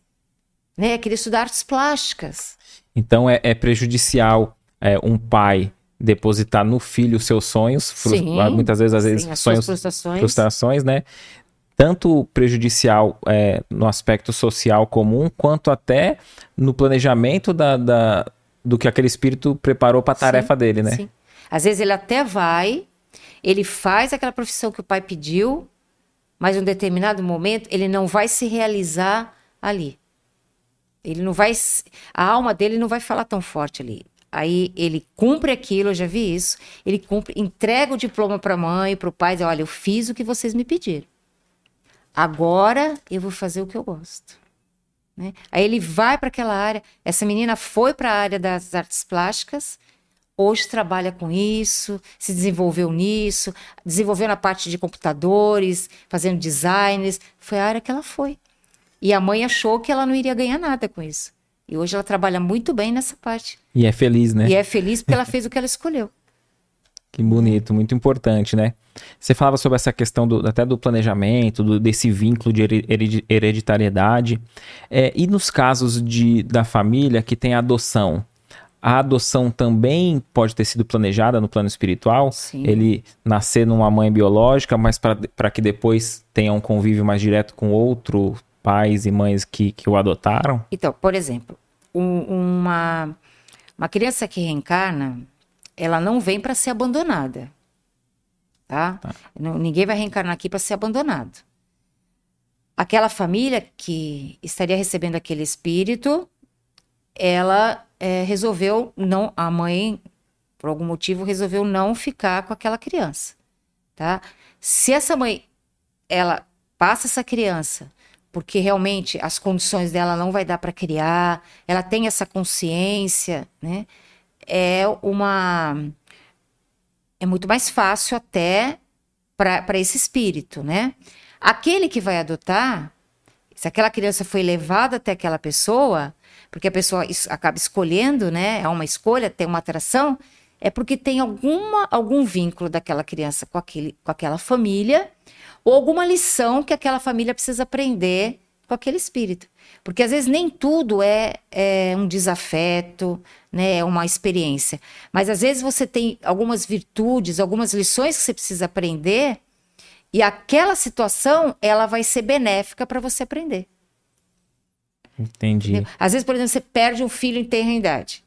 Né? Queria estudar artes plásticas. Então é, é prejudicial é, um pai depositar no filho seus sonhos, sim, muitas vezes, às vezes, sim, sonhos, frustrações. frustrações, né? Tanto prejudicial é, no aspecto social comum, quanto até no planejamento da, da do que aquele espírito preparou para a tarefa sim, dele, né? Sim. Às vezes ele até vai, ele faz aquela profissão que o pai pediu, mas em um determinado momento ele não vai se realizar ali. Ele não vai. A alma dele não vai falar tão forte ali. Aí ele cumpre aquilo, eu já vi isso. Ele cumpre, entrega o diploma para a mãe, para o pai, diz: Olha, eu fiz o que vocês me pediram. Agora eu vou fazer o que eu gosto. Né? Aí ele vai para aquela área. Essa menina foi para a área das artes plásticas hoje trabalha com isso, se desenvolveu nisso, desenvolveu na parte de computadores, fazendo designs. Foi a área que ela foi. E a mãe achou que ela não iria ganhar nada com isso. E hoje ela trabalha muito bem nessa parte. E é feliz, né? E é feliz porque ela fez o que ela escolheu. Que bonito, muito importante, né? Você falava sobre essa questão do, até do planejamento, do, desse vínculo de hereditariedade. É, e nos casos de, da família que tem adoção, a adoção também pode ter sido planejada no plano espiritual. Sim. Ele nascer numa mãe biológica, mas para que depois tenha um convívio mais direto com outro pais e mães que, que o adotaram? Então, por exemplo, um, uma, uma criança que reencarna, ela não vem para ser abandonada. Tá? tá. Ninguém vai reencarnar aqui para ser abandonado. Aquela família que estaria recebendo aquele espírito, ela é, resolveu não, a mãe, por algum motivo, resolveu não ficar com aquela criança, tá? Se essa mãe, ela passa essa criança porque realmente as condições dela não vai dar para criar, ela tem essa consciência, né? É uma é muito mais fácil até para esse espírito, né? Aquele que vai adotar, se aquela criança foi levada até aquela pessoa, porque a pessoa acaba escolhendo, né? É uma escolha, tem uma atração, é porque tem alguma, algum vínculo daquela criança com, aquele, com aquela família, ou alguma lição que aquela família precisa aprender com aquele espírito. Porque às vezes nem tudo é, é um desafeto, né, é uma experiência. Mas às vezes você tem algumas virtudes, algumas lições que você precisa aprender, e aquela situação ela vai ser benéfica para você aprender. Entendi. Entendeu? Às vezes, por exemplo, você perde um filho em tenra idade.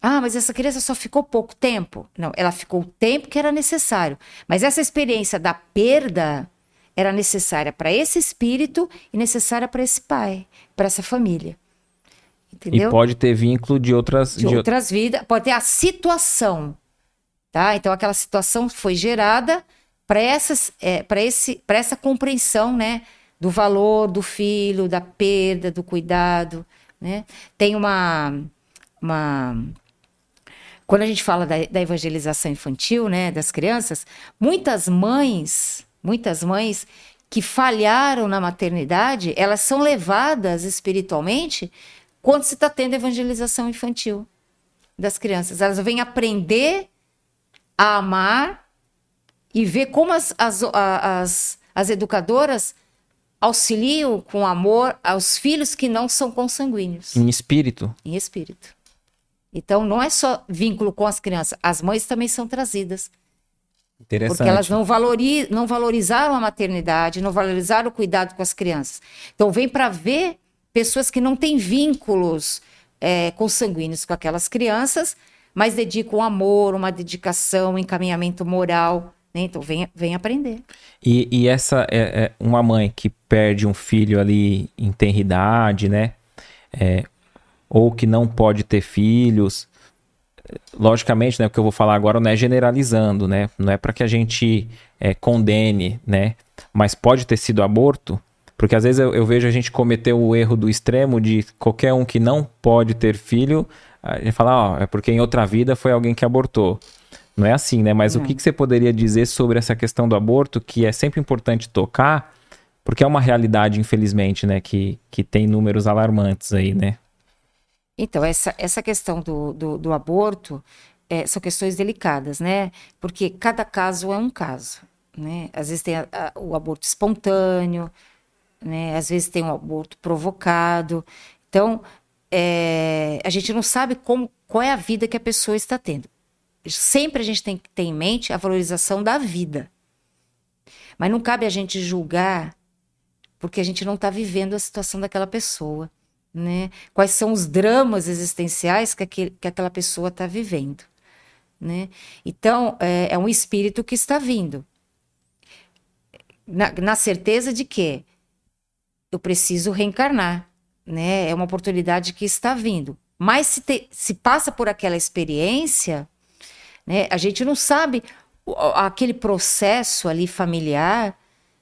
Ah, mas essa criança só ficou pouco tempo. Não, ela ficou o tempo que era necessário. Mas essa experiência da perda era necessária para esse espírito e necessária para esse pai, para essa família. Entendeu? E pode ter vínculo de outras... De, de outras vidas, pode ter a situação, tá? Então aquela situação foi gerada para essas, é, para esse, para essa compreensão, né, do valor do filho, da perda, do cuidado, né? Tem uma, uma quando a gente fala da, da evangelização infantil, né, das crianças, muitas mães, muitas mães que falharam na maternidade, elas são levadas espiritualmente quando se está tendo evangelização infantil das crianças. Elas vêm aprender a amar e ver como as, as, as, as educadoras auxiliam com amor aos filhos que não são consanguíneos. Em espírito. Em espírito. Então, não é só vínculo com as crianças, as mães também são trazidas. Interessante. Porque elas não, valori não valorizaram a maternidade, não valorizaram o cuidado com as crianças. Então, vem para ver pessoas que não têm vínculos é, consanguíneos com aquelas crianças, mas dedicam amor, uma dedicação, um encaminhamento moral. Né? Então, vem, vem aprender. E, e essa é, é, uma mãe que perde um filho ali em tenridade, né? É, ou que não pode ter filhos. Logicamente, né, o que eu vou falar agora não é generalizando, né? Não é para que a gente é, condene, né? Mas pode ter sido aborto, porque às vezes eu, eu, vejo a gente cometer o erro do extremo de qualquer um que não pode ter filho, a gente fala, ó, é porque em outra vida foi alguém que abortou. Não é assim, né? Mas o que, que você poderia dizer sobre essa questão do aborto, que é sempre importante tocar, porque é uma realidade, infelizmente, né? Que, que tem números alarmantes aí, né? Então, essa, essa questão do, do, do aborto é, são questões delicadas, né? Porque cada caso é um caso, né? Às vezes tem a, a, o aborto espontâneo, né? Às vezes tem o aborto provocado. Então, é, a gente não sabe como, qual é a vida que a pessoa está tendo. Sempre a gente tem que ter em mente a valorização da vida. Mas não cabe a gente julgar porque a gente não está vivendo a situação daquela pessoa né? Quais são os dramas existenciais que, aquele, que aquela pessoa está vivendo, né? Então, é, é, um espírito que está vindo. Na, na certeza de que eu preciso reencarnar, né? É uma oportunidade que está vindo. Mas se, te, se passa por aquela experiência, né? A gente não sabe aquele processo ali familiar,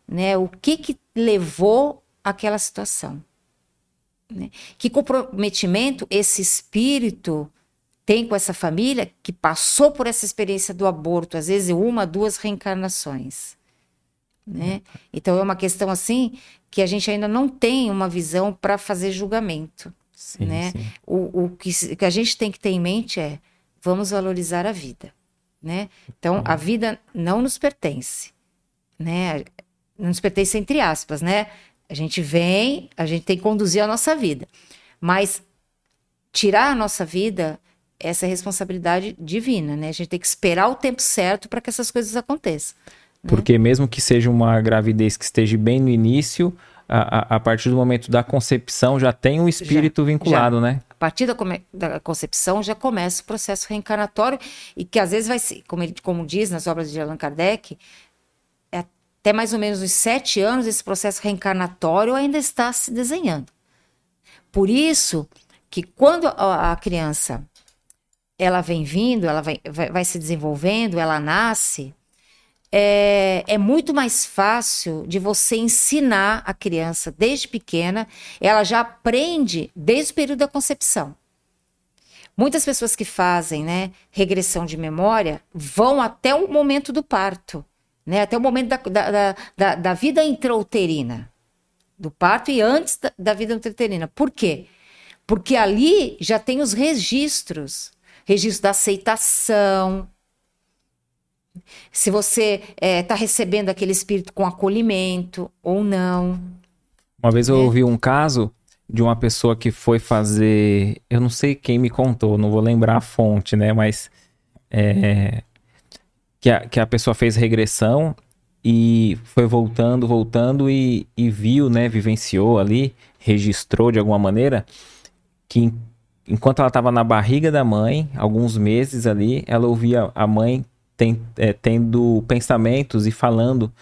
né? O que que levou àquela situação. Né? Que comprometimento esse espírito tem com essa família que passou por essa experiência do aborto, às vezes uma, duas reencarnações. Né? Então é uma questão assim que a gente ainda não tem uma visão para fazer julgamento. Sim, né? Sim. O, o que, que, a gente tem que ter em mente é vamos valorizar a vida. Né? Então a vida não nos pertence. Né? Não nos pertence entre aspas, né? A gente vem, a gente tem que conduzir a nossa vida. Mas tirar a nossa vida, essa é responsabilidade divina, né? A gente tem que esperar o tempo certo para que essas coisas aconteçam. Né? Porque mesmo que seja uma gravidez que esteja bem no início, a, a, a partir do momento da concepção já tem um espírito já, vinculado, já. né? A partir da, da, concepção já começa o processo reencarnatório e que às vezes vai ser, como, ele, como diz nas obras de Allan Kardec, até mais ou menos os sete anos, esse processo reencarnatório ainda está se desenhando. Por isso que quando a criança ela vem vindo, ela vai, vai, vai se desenvolvendo, ela nasce, é, é, muito mais fácil de você ensinar a criança desde pequena, ela já aprende desde o período da concepção. Muitas pessoas que fazem né, regressão de memória vão até o momento do parto né? Até o momento da, da, da, da vida intrauterina, do parto e antes da, da vida intrauterina. Por quê? Porque ali já tem os registros, registro da aceitação, se você está é, tá recebendo aquele espírito com acolhimento ou não. Uma vez eu é. ouvi um caso de uma pessoa que foi fazer. Eu não sei quem me contou, não vou lembrar a fonte, né? Mas é, que a, que a pessoa fez regressão e foi voltando, voltando e, e viu, né, vivenciou ali, registrou de alguma maneira que enquanto ela estava na barriga da mãe, alguns meses ali, ela ouvia a mãe tem, é, tendo pensamentos e falando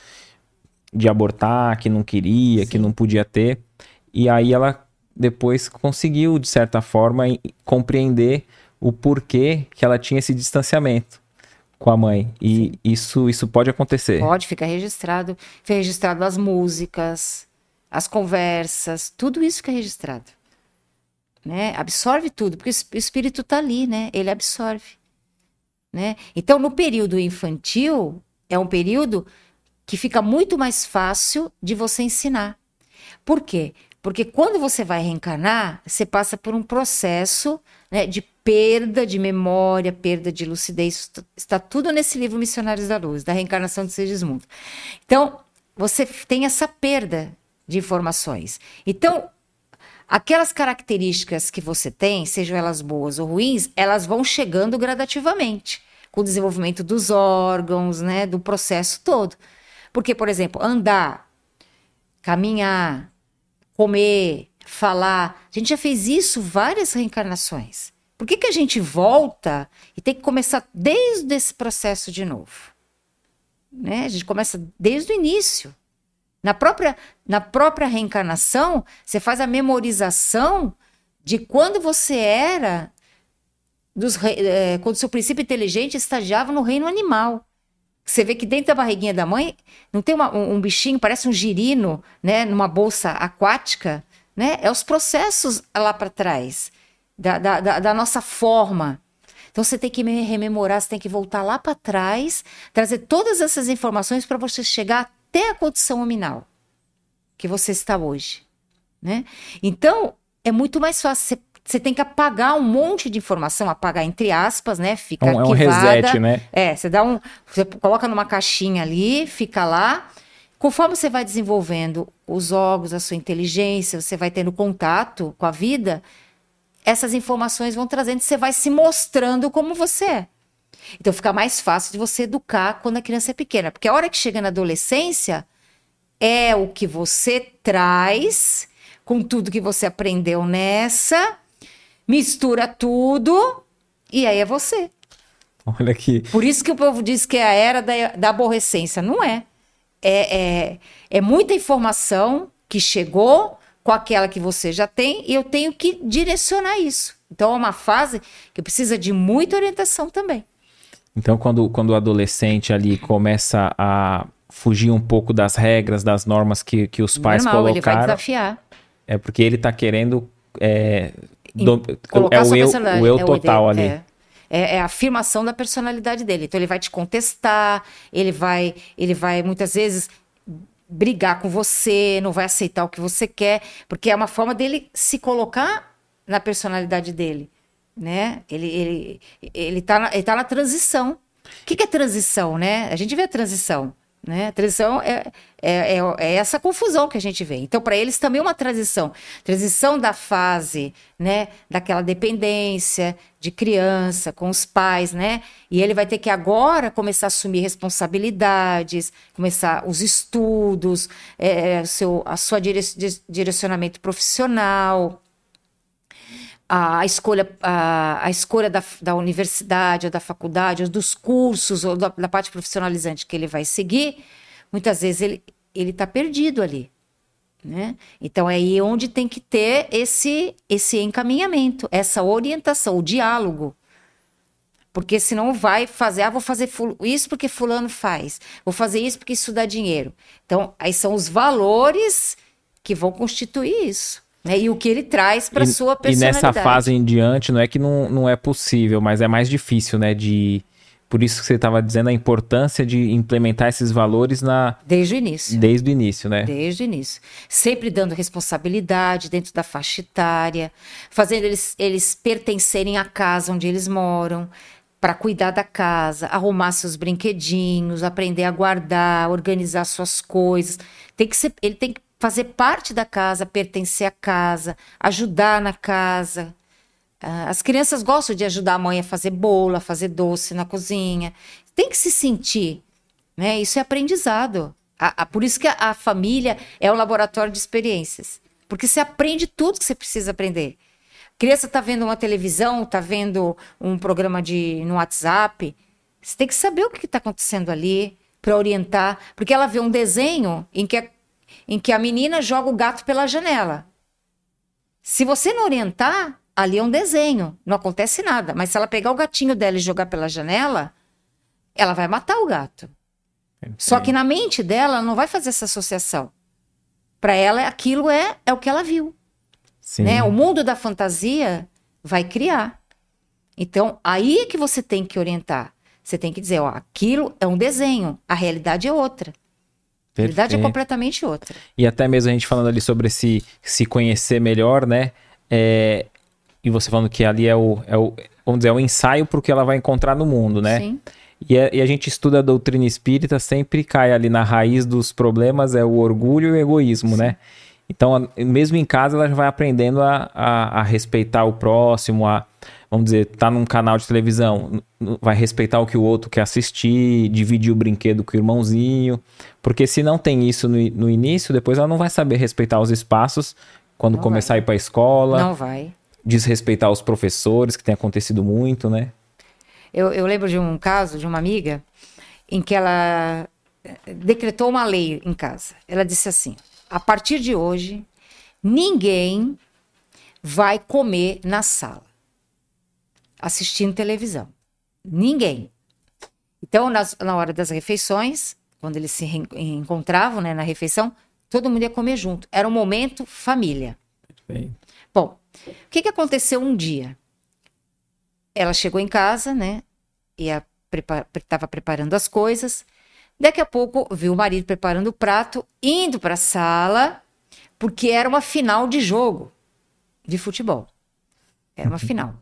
de abortar, que não queria, Sim. que não podia ter. E aí ela depois conseguiu, de certa forma, compreender o porquê que ela tinha esse distanciamento com a mãe. E isso, isso pode acontecer. Pode, ficar registrado. Fica registrado as músicas, as conversas, tudo isso fica registrado. Né? Absorve tudo, porque o espírito está ali, né? Ele absorve. Né? Então, no período infantil, é um período que fica muito mais fácil de você ensinar. Por quê? Porque quando você vai reencarnar, você passa por um processo né, de perda de memória, perda de lucidez. Está tudo nesse livro Missionários da Luz, da reencarnação de Segismundo. Então, você tem essa perda de informações. Então, aquelas características que você tem, sejam elas boas ou ruins, elas vão chegando gradativamente, com o desenvolvimento dos órgãos, né, do processo todo. Porque, por exemplo, andar, caminhar, comer, falar, a gente já fez isso várias reencarnações. Por que, que a gente volta e tem que começar desde esse processo de novo? Né? A gente começa desde o início. Na própria, na própria reencarnação, você faz a memorização de quando você era, dos, é, quando seu princípio inteligente estagiava no reino animal. Você vê que dentro da barriguinha da mãe não tem uma, um, um, bichinho, parece um girino, né, numa bolsa aquática, né? É os processos lá para trás da, da, da nossa forma. Então você tem que rememorar, você tem que voltar lá para trás, trazer todas essas informações para você chegar até a condição nominal que você está hoje, né? Então é muito mais fácil. Você, você tem que apagar um monte de informação, apagar entre aspas, né? Fica um, arquivada. É um reset, né? É, você dá um, você coloca numa caixinha ali, fica lá. Conforme você vai desenvolvendo os órgãos, a sua inteligência, você vai tendo contato com a vida, essas informações vão trazendo, você vai se mostrando como você é. Então fica mais fácil de você educar quando a criança é pequena, porque a hora que chega na adolescência é o que você traz com tudo que você aprendeu nessa, mistura tudo e aí é você. Olha aqui. Por isso que o povo diz que é a era da, da aborrecência. Não é. É, é. é muita informação que chegou com aquela que você já tem e eu tenho que direcionar isso. Então é uma fase que precisa de muita orientação também. Então quando, quando o adolescente ali começa a fugir um pouco das regras, das normas que, que os pais Normal, colocaram... ele vai desafiar. É porque ele está querendo... É, do, é o eu, o eu é total o ali. É. É, é, a afirmação da personalidade dele. Então ele vai te contestar, ele vai, ele vai muitas vezes brigar com você, não vai aceitar o que você quer, porque é uma forma dele se colocar na personalidade dele, né? Ele ele ele tá na, ele tá na transição. O que, que é transição, né? A gente vê a transição. Né? A transição é, é, é, é, essa confusão que a gente vê. Então, para eles também é uma transição. Transição da fase, né? Daquela dependência de criança com os pais, né? E ele vai ter que agora começar a assumir responsabilidades, começar os estudos, é, é seu, a sua dire, direcionamento profissional, a escolha, a, a escolha da, da universidade ou da faculdade, ou dos cursos, ou da, da parte profissionalizante que ele vai seguir, muitas vezes ele ele está perdido ali. Né? Então é aí onde tem que ter esse, esse encaminhamento, essa orientação, o diálogo. Porque senão vai fazer, ah, vou fazer isso porque fulano faz, vou fazer isso porque isso dá dinheiro. Então, aí são os valores que vão constituir isso. Né? E o que ele traz para sua personalidade. E nessa fase em diante, não é que não, não é possível, mas é mais difícil, né? De, por isso que você estava dizendo a importância de implementar esses valores na desde o início. Desde o início, né? Desde o início. Sempre dando responsabilidade dentro da faixa etária, fazendo eles, eles pertencerem à casa onde eles moram, para cuidar da casa, arrumar seus brinquedinhos, aprender a guardar, organizar suas coisas. Tem que ser, ele tem que fazer parte da casa, pertencer à casa, ajudar na casa. Ah, as crianças gostam de ajudar a mãe a fazer bolo, a fazer doce na cozinha. Tem que se sentir, né? Isso é aprendizado. A, a, por isso que a, a, família é um laboratório de experiências. Porque você aprende tudo que você precisa aprender. A criança está vendo uma televisão, está vendo um programa de, no WhatsApp. Você tem que saber o que está acontecendo ali para orientar. Porque ela vê um desenho em que a em que a menina joga o gato pela janela. Se você não orientar, ali é um desenho, não acontece nada. Mas se ela pegar o gatinho dela e jogar pela janela, ela vai matar o gato. Só que na mente dela, ela não vai fazer essa associação. Para ela, aquilo é, é o que ela viu. Sim. Né? O mundo da fantasia vai criar. Então, aí é que você tem que orientar. Você tem que dizer, ó, aquilo é um desenho, a realidade é outra. A realidade é completamente outra. E até mesmo a gente falando ali sobre se, se conhecer melhor, né? É, e você falando que ali é o, é o, vamos dizer, é o ensaio para o que ela vai encontrar no mundo, né? Sim. E, é- e a gente estuda a doutrina espírita, sempre cai ali na raiz dos problemas, é o orgulho e o egoísmo, né? Então, a- mesmo em casa, ela já vai aprendendo a, a, a respeitar o próximo, a, vamos dizer, tá num canal de televisão, vai respeitar o que o outro quer assistir, dividir o brinquedo com o irmãozinho, porque se não tem isso no, no início, depois ela não vai saber respeitar os espaços quando Não começar a ir para a escola, Não vai. Desrespeitar os professores, que tem acontecido muito, né? Eu, eu lembro de um caso de uma amiga em que ela decretou uma lei em casa. Ela disse assim: a partir de hoje, ninguém vai comer na sala, assistindo televisão. Ninguém. Então, nas- na hora das refeições, quando eles se encontravam né, na refeição, todo mundo ia comer junto. Era um momento família. Bom, o que, que aconteceu um dia? Ela chegou em casa, né? Ia estava preparando as coisas. Daqui a pouco viu o marido preparando o prato, indo para a sala, porque era uma final de jogo de futebol. Era uma final.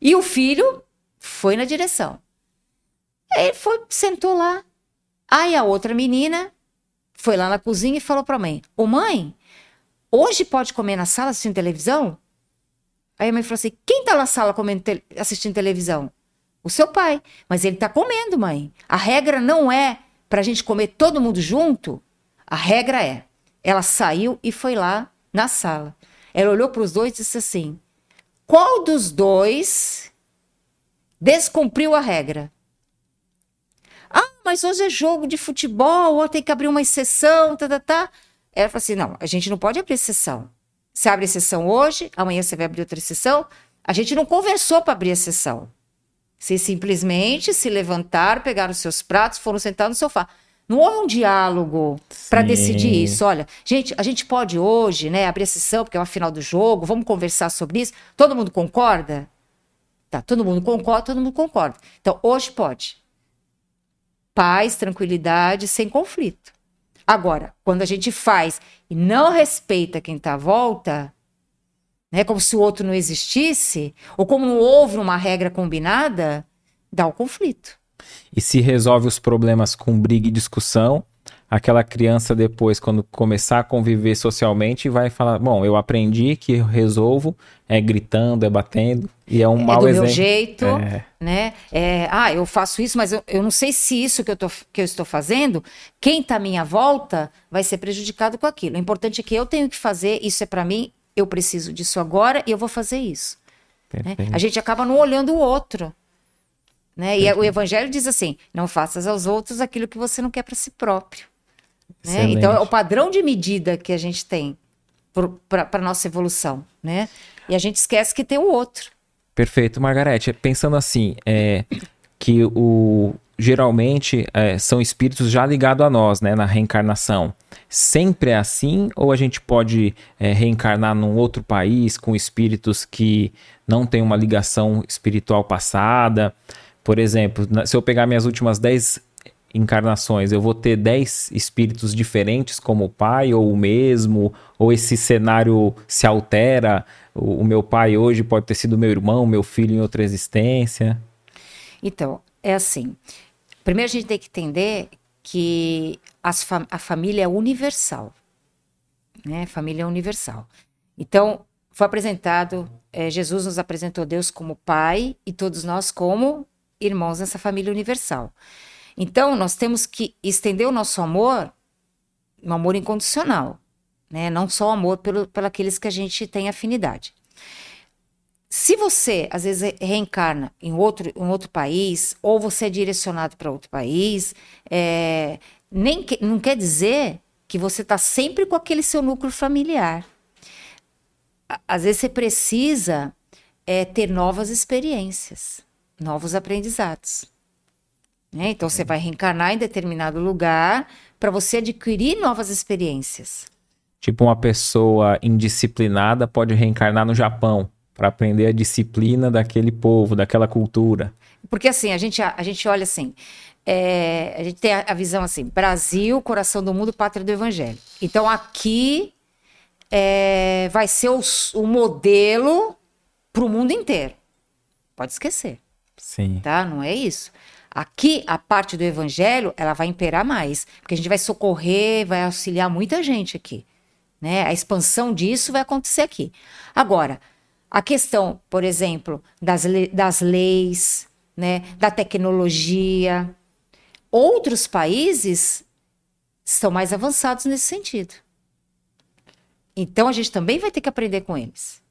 E o filho foi na direção. Aí ele foi, sentou lá. Aí a outra menina foi lá na cozinha e falou para a mãe: Ô mãe, hoje pode comer na sala assistindo televisão? Aí a mãe falou assim: quem tá na sala comendo te- assistindo televisão? O seu pai. Mas ele tá comendo, mãe. A regra não é pra gente comer todo mundo junto. A regra é. Ela saiu e foi lá na sala. Ela olhou para os dois e disse assim: qual dos dois descumpriu a regra? Ah, mas hoje é jogo de futebol, ou tem que abrir uma exceção, tá, tá, tá. Ela falou assim: não, a gente não pode abrir exceção. Você abre exceção hoje, amanhã você vai abrir outra exceção. A gente não conversou para abrir exceção. Vocês simplesmente se levantaram, pegaram os seus pratos, foram sentar no sofá. Não houve um diálogo para decidir isso. Olha, gente, a gente pode hoje, né, abrir exceção porque é uma final do jogo. Vamos conversar sobre isso. Todo mundo concorda? Tá, todo mundo concorda, todo mundo concorda. Então, hoje pode. Paz, tranquilidade, sem conflito. Agora, quando a gente faz e não respeita quem está à volta, né, como se o outro não existisse, ou como não houve uma regra combinada, dá o conflito. E se resolve os problemas com briga e discussão, aquela criança depois, quando começar a conviver socialmente, vai falar: Bom, eu aprendi que eu resolvo é gritando, é batendo, e é um é mau do exemplo. meu jeito, É. né? É, ah, eu faço isso, mas eu, eu não sei se isso que eu, tô, que eu estou fazendo, quem está à minha volta vai ser prejudicado com aquilo. O importante é que eu tenho que fazer, isso é para mim, eu preciso disso agora e eu vou fazer isso. né? A gente acaba não olhando o outro. Né? E o evangelho diz assim: não faças aos outros aquilo que você não quer para si próprio. Né? Então é o padrão de medida que a gente tem para a nossa evolução. Né? E a gente esquece que tem o outro. Perfeito, Margarete. Pensando assim, é, que o geralmente é, são espíritos já ligados a nós, né, na reencarnação. Sempre é assim ou a gente pode é, reencarnar num outro país com espíritos que não têm uma ligação espiritual passada? Por exemplo, se eu pegar minhas últimas 10 encarnações, eu vou ter 10 espíritos diferentes como o pai ou o mesmo, ou esse cenário se altera, o, o meu pai hoje pode ter sido meu irmão, meu filho em outra existência. Então, é assim. Primeiro a gente tem que entender que as fa- a família é universal. Né? Família é universal. Então, foi apresentado, eh, Jesus nos apresentou Deus como Pai e todos nós como irmãos nessa família universal. Então, nós temos que estender o nosso amor, um amor incondicional, né? Não só o amor pelo, pelo aqueles que a gente tem afinidade. Se você, às vezes, re- reencarna em outro, em outro país, ou você é direcionado para outro país, é, nem que- não quer dizer que você está sempre com aquele seu núcleo familiar. às vezes você precisa é, ter novas experiências, novos aprendizados. Né? Então você vai reencarnar em determinado lugar para você adquirir novas experiências. Tipo, uma pessoa indisciplinada pode reencarnar no Japão para aprender a disciplina daquele povo, daquela cultura. Porque assim, a gente, a, gente olha assim, é, a gente tem a, a, visão assim, Brasil, coração do mundo, pátria do evangelho. Então aqui é, vai ser o, o modelo para o mundo inteiro. Pode esquecer. Sim. Tá? Não é isso. Aqui, a parte do evangelho, ela vai imperar mais, porque a gente vai socorrer, vai auxiliar muita gente aqui. Né? A expansão disso vai acontecer aqui. Agora, a questão, por exemplo, das, le das leis, né, da tecnologia, outros países estão mais avançados nesse sentido. Então a gente também vai ter que aprender com eles.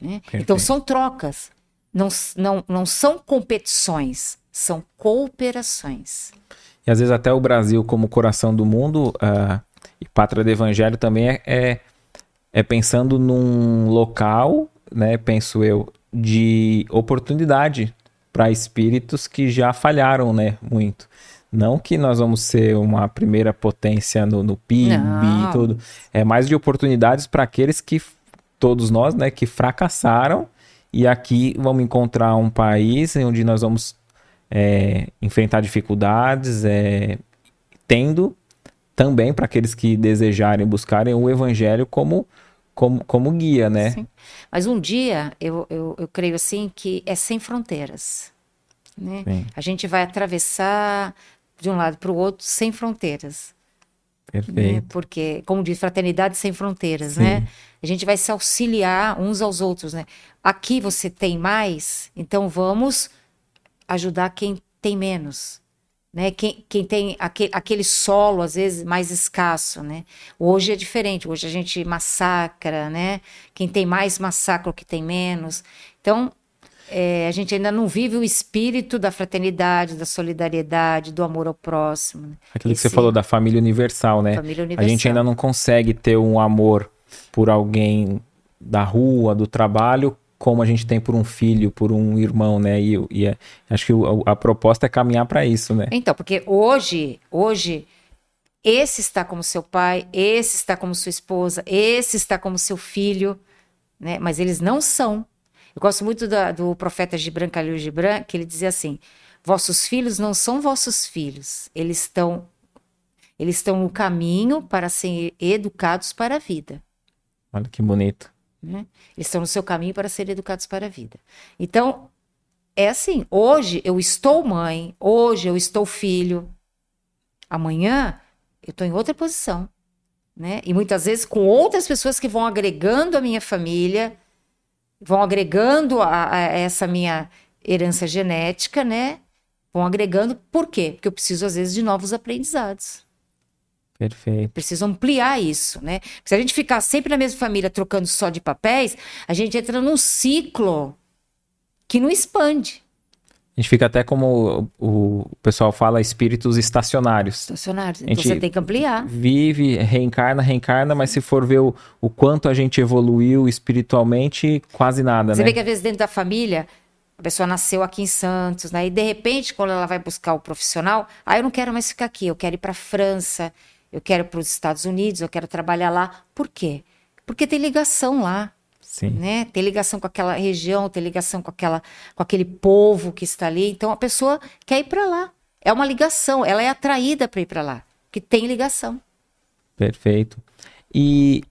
Né? Então são trocas, não, não, não são competições, são cooperações. E às vezes até o Brasil, como coração do mundo, uh, e pátria do evangelho também é, é, é pensando num local, né, penso eu, de oportunidade para espíritos que já falharam, né, muito. Não que nós vamos ser uma primeira potência no, no PIB Não. e tudo. É mais de oportunidades para aqueles que, todos nós, né, que fracassaram. E aqui vamos encontrar um país onde nós vamos é, enfrentar dificuldades, é, tendo também para aqueles que desejarem buscarem o evangelho como, como, como guia, né? Sim. Mas um dia, eu, eu, eu creio assim, que é sem fronteiras. Né? A gente vai atravessar de um lado para o outro sem fronteiras. Perfeito. Né? Porque, como diz, fraternidade sem fronteiras, Sim. né? A gente vai se auxiliar uns aos outros, né? Aqui você tem mais, então vamos ajudar quem tem menos né? Quem, quem tem aquele, aquele solo, às vezes, mais escasso, né? Hoje é diferente, hoje a gente massacra, né? Quem tem mais massacra o que tem menos. Então, é, a gente ainda não vive o espírito da fraternidade, da solidariedade, do amor ao próximo. Né? Aquilo Esse, que você falou da família universal, né? Família universal. A gente ainda não consegue ter um amor por alguém da rua, do trabalho, como a gente tem por um filho, por um irmão, né? E, e é, acho que a, a proposta é caminhar para isso, né? Então, porque hoje, hoje, esse está como seu pai, esse está como sua esposa, esse está como seu filho, né? Mas eles não são. Eu gosto muito da, do profeta Gibran Khalil Gibran, que ele dizia assim: vossos filhos não são vossos filhos, eles estão eles estão no caminho para serem educados para a vida. Olha que bonito. Né? Eles estão no seu caminho para serem educados para a vida. Então, é assim: hoje eu estou mãe, hoje eu estou filho, amanhã eu estou em outra posição. Né? E muitas vezes com outras pessoas que vão agregando a minha família, vão agregando a, a essa minha herança genética, né? Vão agregando, por quê? Porque eu preciso, às vezes, de novos aprendizados. Perfeito. Precisa ampliar isso, né? Porque se a gente ficar sempre na mesma família trocando só de papéis, a gente entra num ciclo que não expande. A gente fica até como o, pessoal fala, espíritos estacionários. Estacionários. Então você tem que ampliar. Vive, reencarna, reencarna, mas se for ver o, o quanto a gente evoluiu espiritualmente, quase nada, você né? vê que às vezes dentro da família, a pessoa nasceu aqui em Santos, né? E de repente, quando ela vai buscar o profissional, ah, eu não quero mais ficar aqui, eu quero ir para França, eu quero para os Estados Unidos, eu quero trabalhar lá. Por quê? Porque tem ligação lá. Sim. Né? Tem ligação com aquela região, tem ligação com, aquela, com aquele povo que está ali. Então a pessoa quer ir para lá. É uma ligação, ela é atraída para ir para lá, que tem ligação. Perfeito. E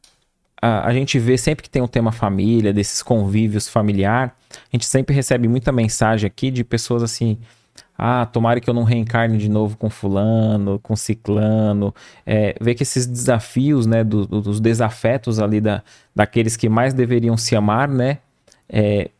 a, a, gente vê sempre que tem um tema família, desses convívios familiar, a gente sempre recebe muita mensagem aqui de pessoas assim ah, tomara que eu não reencarne de novo com fulano, com ciclano. É, ver que esses desafios, né, do, do, dos desafetos ali da, daqueles que mais deveriam se amar, né, é,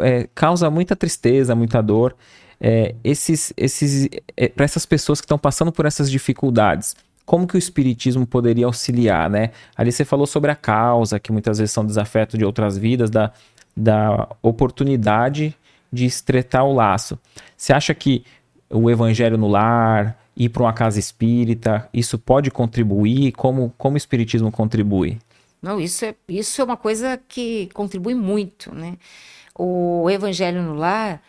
é, causa muita tristeza, muita dor. É, esses, esses, é, para essas pessoas que estão passando por essas dificuldades, como que o espiritismo poderia auxiliar, né? Ali você falou sobre a causa, que muitas vezes são desafetos de outras vidas, da, da oportunidade de estreitar o laço. Você acha que o evangelho no lar, ir para uma casa espírita, isso pode contribuir? Como, como o espiritismo contribui? Não, isso é, isso é uma coisa que contribui muito, né? O Evangelho no Lar,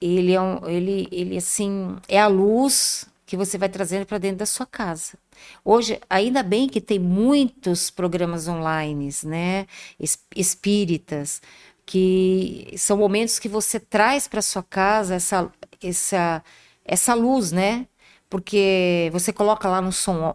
ele é, um, ele, ele assim, é a luz que você vai trazendo para dentro da sua casa. Hoje, ainda bem que tem muitos programas online, né? Espíritas, que são momentos que você traz para sua casa essa, essa, essa luz, né? porque você coloca lá no som,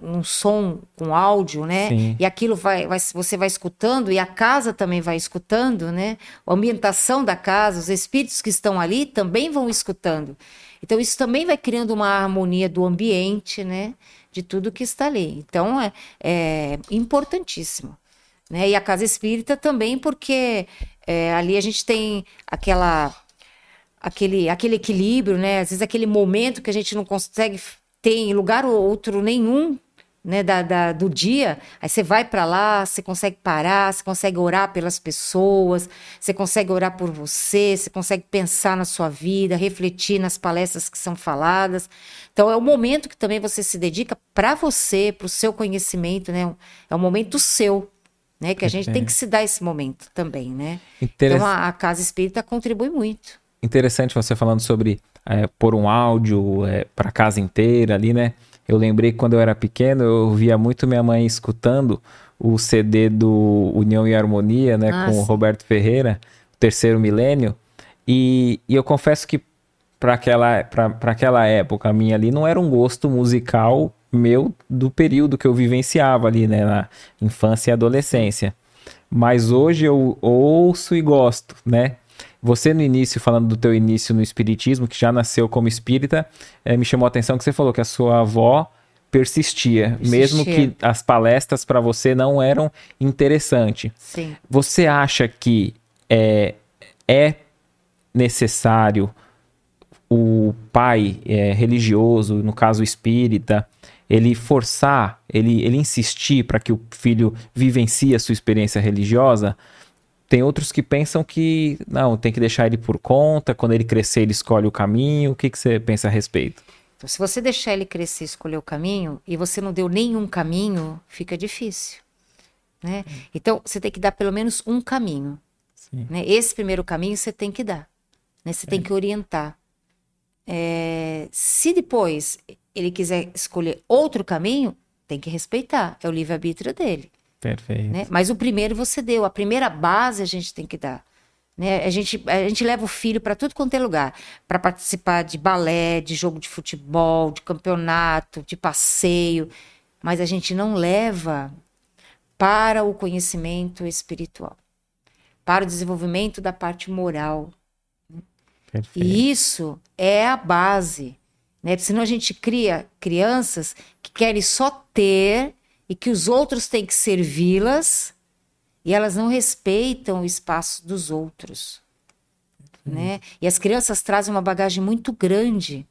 um, um som com áudio, né? Sim. E aquilo vai, vai, você vai escutando e a casa também vai escutando, né? A ambientação da casa, os espíritos que estão ali também vão escutando. Então isso também vai criando uma harmonia do ambiente, né? De tudo que está ali. Então é, é importantíssimo. Né? E a casa espírita também, porque é, ali a gente tem aquela aquele, aquele equilíbrio, né? Às vezes aquele momento que a gente não consegue ter em lugar outro nenhum, né, da, da, do dia, aí você vai para lá, você consegue parar, você consegue orar pelas pessoas, você consegue orar por você, você consegue pensar na sua vida, refletir nas palestras que são faladas. Então é o momento que também você se dedica para você, para o seu conhecimento, né? É um momento seu, né? Que a gente tem que se dar esse momento também, né? Então a, a casa espírita contribui muito interessante você falando sobre é, pôr um áudio é, para casa inteira ali, né? Eu lembrei que quando eu era pequeno, eu via muito minha mãe escutando o CD do União e Harmonia, né? Nossa. Com o Roberto Ferreira, o terceiro milênio. E, e eu confesso que para aquela, aquela época minha ali, não era um gosto musical meu do período que eu vivenciava ali, né? Na infância e adolescência. Mas hoje eu ouço e gosto, né? Você no início, falando do teu início no espiritismo, que já nasceu como espírita, é, me chamou a atenção que você falou que a sua avó persistia, persistia. mesmo que as palestras para você não eram interessantes. Sim. Você acha que é, é necessário o pai é, religioso, no caso espírita, ele forçar, ele, ele insistir para que o filho vivencie a sua experiência religiosa? Tem outros que pensam que não, tem que deixar ele por conta, quando ele crescer ele escolhe o caminho. O que, que você pensa a respeito? Então, se você deixar ele crescer e escolher o caminho, e você não deu nenhum caminho, fica difícil. Né? Então, você tem que dar pelo menos um caminho. Né? Esse primeiro caminho você tem que dar. Né? Você é. tem que orientar. É... se depois ele quiser escolher outro caminho, tem que respeitar. É o livre-arbítrio dele. Perfeito. Né? Mas o primeiro você deu, a primeira base a gente tem que dar. Né? A, gente, a gente leva o filho para tudo quanto é lugar para participar de balé, de jogo de futebol, de campeonato, de passeio, mas a gente não leva para o conhecimento espiritual, para o desenvolvimento da parte moral. Perfeito. E isso é a base. Né? Senão a gente cria crianças que querem só ter e que os outros têm que servi-las e elas não respeitam o espaço dos outros. Uhum. Né? E as crianças trazem uma bagagem muito grande.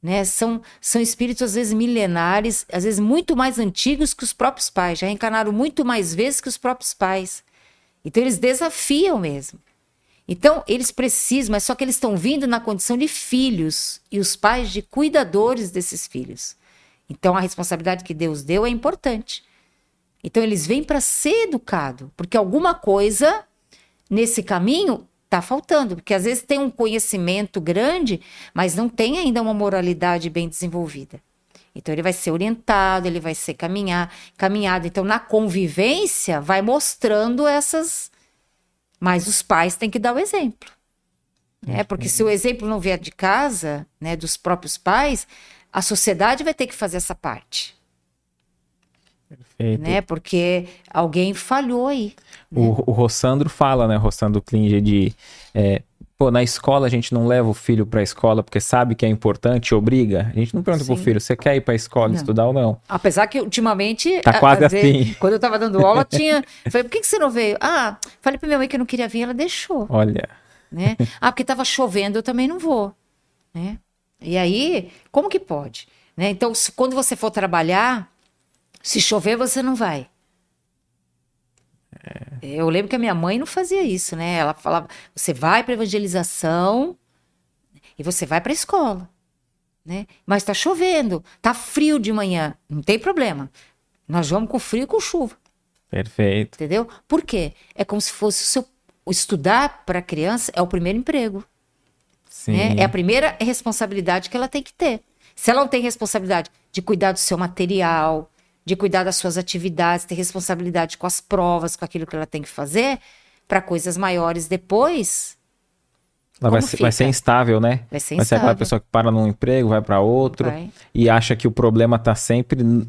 Né? São, são espíritos, às vezes, milenares, às vezes muito mais antigos que os próprios pais, já reencarnaram muito mais vezes que os próprios pais. Então, eles desafiam mesmo. Então, eles precisam, mas só que eles estão vindo na condição de filhos e os pais de cuidadores desses filhos. Então a responsabilidade que Deus deu é importante. Então eles vêm para ser educado, porque alguma coisa nesse caminho está faltando, porque às vezes tem um conhecimento grande, mas não tem ainda uma moralidade bem desenvolvida. Então ele vai ser orientado, ele vai ser caminhar, caminhado. Então na convivência vai mostrando essas, mas os pais têm que dar o exemplo. Né? Porque se o exemplo não vier de casa, né, dos próprios pais, a sociedade vai ter que fazer essa parte. Perfeito. Né? Porque alguém falhou aí. Né? O, o Rossandro fala, né, Rossandro Klinger, de. É, pô, na escola a gente não leva o filho para a escola porque sabe que é importante, obriga. A gente não pergunta Sim. pro filho, você quer ir para a escola não. estudar ou não? Apesar que ultimamente. Tá quase assim. Vezes, quando eu tava dando aula, tinha. Falei, por que, que você não veio? Ah, falei pra minha mãe que eu não queria vir, ela deixou. Olha. Né? Ah, porque tava chovendo, eu também não vou. Né? E aí, como que pode? Né? Então, se, quando você for trabalhar, se chover, você não vai. É. Eu lembro que a minha mãe não fazia isso, né? Ela falava: você vai para evangelização e você vai para a escola, né? Mas está chovendo, tá frio de manhã, não tem problema. Nós vamos com frio e com chuva. Perfeito. Entendeu? Por quê? É como se fosse o seu. Estudar para a criança é o primeiro emprego. Sim. Né? É a primeira responsabilidade que ela tem que ter. Se ela não tem responsabilidade de cuidar do seu material, de cuidar das suas atividades, ter responsabilidade com as provas, com aquilo que ela tem que fazer, para coisas maiores depois. Ela vai ser, vai ser instável, né? Vai ser Vai ser aquela instável. pessoa que para num emprego, vai para outro Vai. e acha que o problema tá sempre no,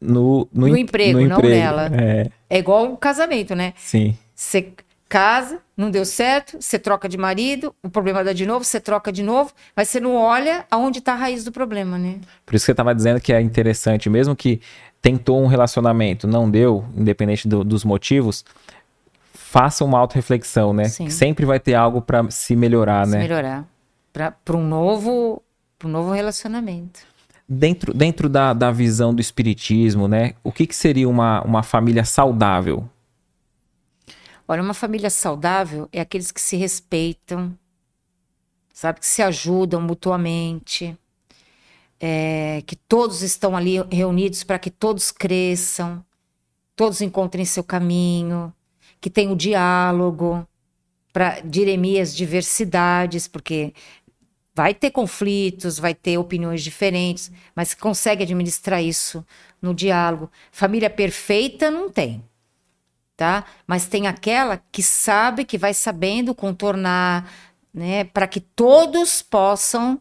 no, No em- emprego, no não emprego. nela. É, É igual o casamento, né? sim. Você casa, não deu certo, você troca de marido, o problema dá de novo, você troca de novo, mas você não olha aonde está a raiz do problema, né? Por isso que você tava dizendo que é interessante, mesmo que tentou um relacionamento, não deu, independente do- dos motivos, faça uma autorreflexão, né? Sim. Sempre vai ter algo para se melhorar, Se né? melhorar para um novo, um novo relacionamento. Dentro, dentro da, da visão do espiritismo, né? O que, que seria uma, uma família saudável? Olha, uma família saudável é aqueles que se respeitam, sabe, que se ajudam mutuamente, é, que todos estão ali reunidos para que todos cresçam, todos encontrem seu caminho, que tem o diálogo para dirimir as diversidades, porque vai ter conflitos, vai ter opiniões diferentes, mas consegue administrar isso no diálogo. Família perfeita não tem tá? Mas tem aquela que sabe, que vai sabendo contornar, né, para que todos possam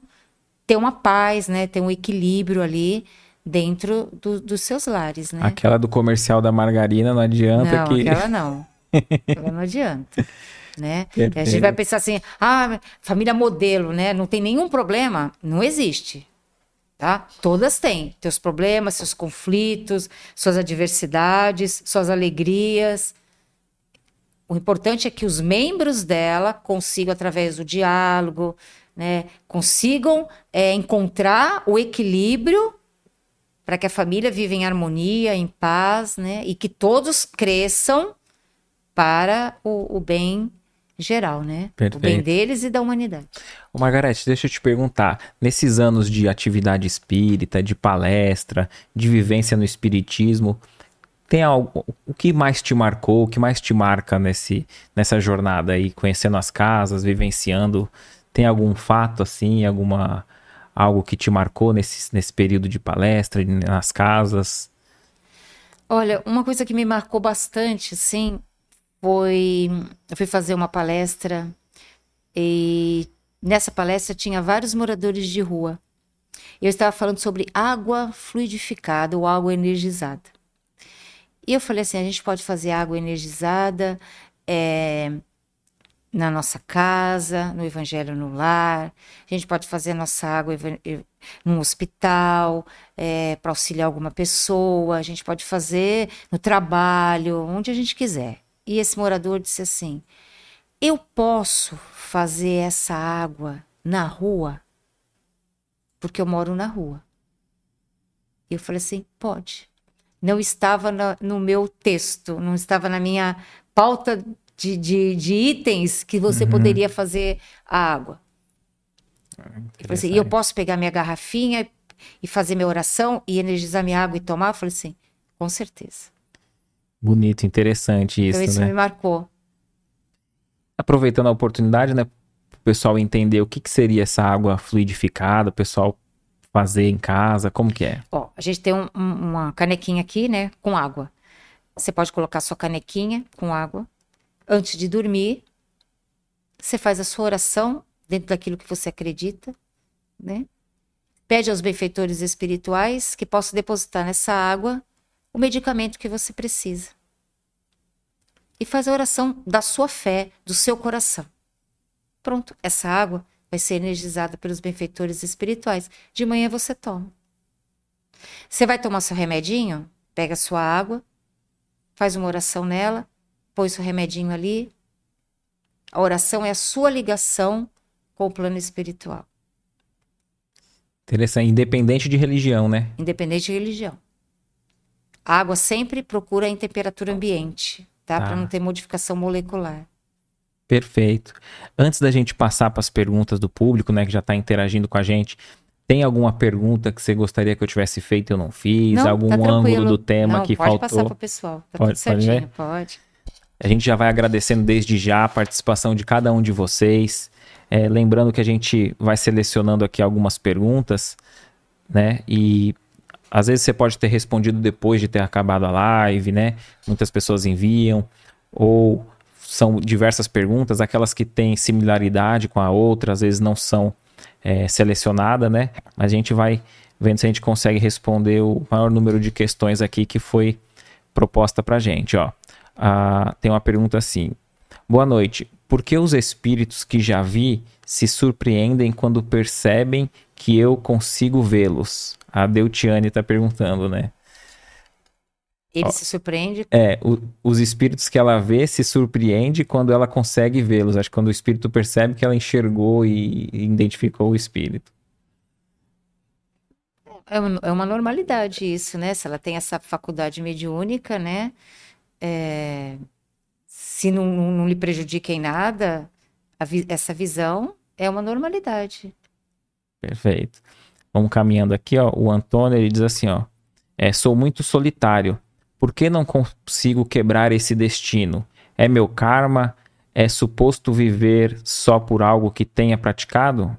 ter uma paz, né, ter um equilíbrio ali dentro do- dos seus lares, né? Aquela do comercial da margarina não adianta não, que. aquela não. Aquela não adianta. Né? A gente vai pensar assim, ah, família modelo, né? Não tem nenhum problema? Não existe. Tá? Todas têm teus problemas, seus conflitos, suas adversidades, suas alegrias. O importante é que os membros dela consigam, através do diálogo, né, consigam é, encontrar o equilíbrio para que a família viva em harmonia, em paz, né, e que todos cresçam para o, o bem geral, né? O bem Perfeito. deles e da humanidade. Ô, Margarete, deixa eu te perguntar. Nesses anos de atividade espírita, de palestra, de vivência no espiritismo, tem algo. O que mais te marcou, o que mais te marca nesse, nessa jornada aí, conhecendo as casas, vivenciando? Tem algum fato assim, alguma. Algo que te marcou nesse, nesse período de palestra, nas casas? Olha, uma coisa que me marcou bastante, assim, foi. Eu fui fazer uma palestra e nessa palestra tinha vários moradores de rua. Eu estava falando sobre água fluidificada ou água energizada. E eu falei assim: a gente pode fazer água energizada é, na nossa casa, no Evangelho no Lar, a gente pode fazer a nossa água num hospital, para auxiliar alguma pessoa, a gente pode fazer no trabalho, onde a gente quiser. E esse morador disse assim: eu posso fazer essa água na rua, porque eu moro na rua. E eu falei assim: pode. Não estava na- no meu texto, não estava na minha pauta de, de, de itens que você poderia fazer a água. Falei assim, e eu posso pegar minha garrafinha e- e fazer minha oração e energizar minha água e tomar? Eu falei assim, com certeza. Bonito, interessante isso, então isso né? me marcou. aproveitando a oportunidade, né, o pessoal entender o que, que seria essa água fluidificada, o pessoal fazer em casa, como que é? Ó, a gente tem um- um- uma canequinha aqui, né, com água. Você pode colocar sua canequinha com água. Antes de dormir, você faz a sua oração dentro daquilo que você acredita, né? Pede aos benfeitores espirituais que possam depositar nessa água o medicamento que você precisa. E faz a oração da sua fé, do seu coração. Pronto, essa água vai ser energizada pelos benfeitores espirituais. De manhã você toma. Você vai tomar seu remedinho? Pega a sua água, faz uma oração nela, põe seu remedinho ali. A oração é a sua ligação com o plano espiritual, Interessante, independente de religião, né? independente de religião. A água sempre procura em temperatura ambiente, tá? Tá. Para não ter modificação molecular. Perfeito. Antes da gente passar para as perguntas do público, né, que já está interagindo com a gente, Tem alguma pergunta que você gostaria que eu tivesse feito e eu não fiz? Não, algum tá ângulo do tema Não, que pode faltou? passar para o pessoal. Tá Pode- tudo certinho, pode pode. A gente já vai agradecendo desde já a participação de cada um de vocês. É, lembrando que a gente vai selecionando aqui algumas perguntas, né? E às vezes você pode ter respondido depois de ter acabado a live, né? Muitas pessoas enviam, ou são diversas perguntas, aquelas que têm similaridade com a outra, às vezes não são é, selecionadas, né? Mas a gente vai vendo se a gente consegue responder o maior número de questões aqui que foi proposta pra gente, ó. Ah, tem uma pergunta assim: Boa noite. Por que os espíritos que já vi se surpreendem quando percebem que eu consigo vê-los? A Deutiane está perguntando, né? Ele se surpreende. É, o- os espíritos que ela vê se surpreende quando ela consegue vê-los. Acho que quando o espírito percebe que ela enxergou e e identificou o espírito. É uma, é uma normalidade isso, né? Se ela tem essa faculdade mediúnica, né? É, se não, não, lhe prejudica em nada, vi- essa visão é uma normalidade. Perfeito. Vamos caminhando aqui, ó. O Antônio ele diz assim, ó: é, sou muito solitário. Por que não consigo quebrar esse destino? É meu karma? É suposto viver só por algo que tenha praticado?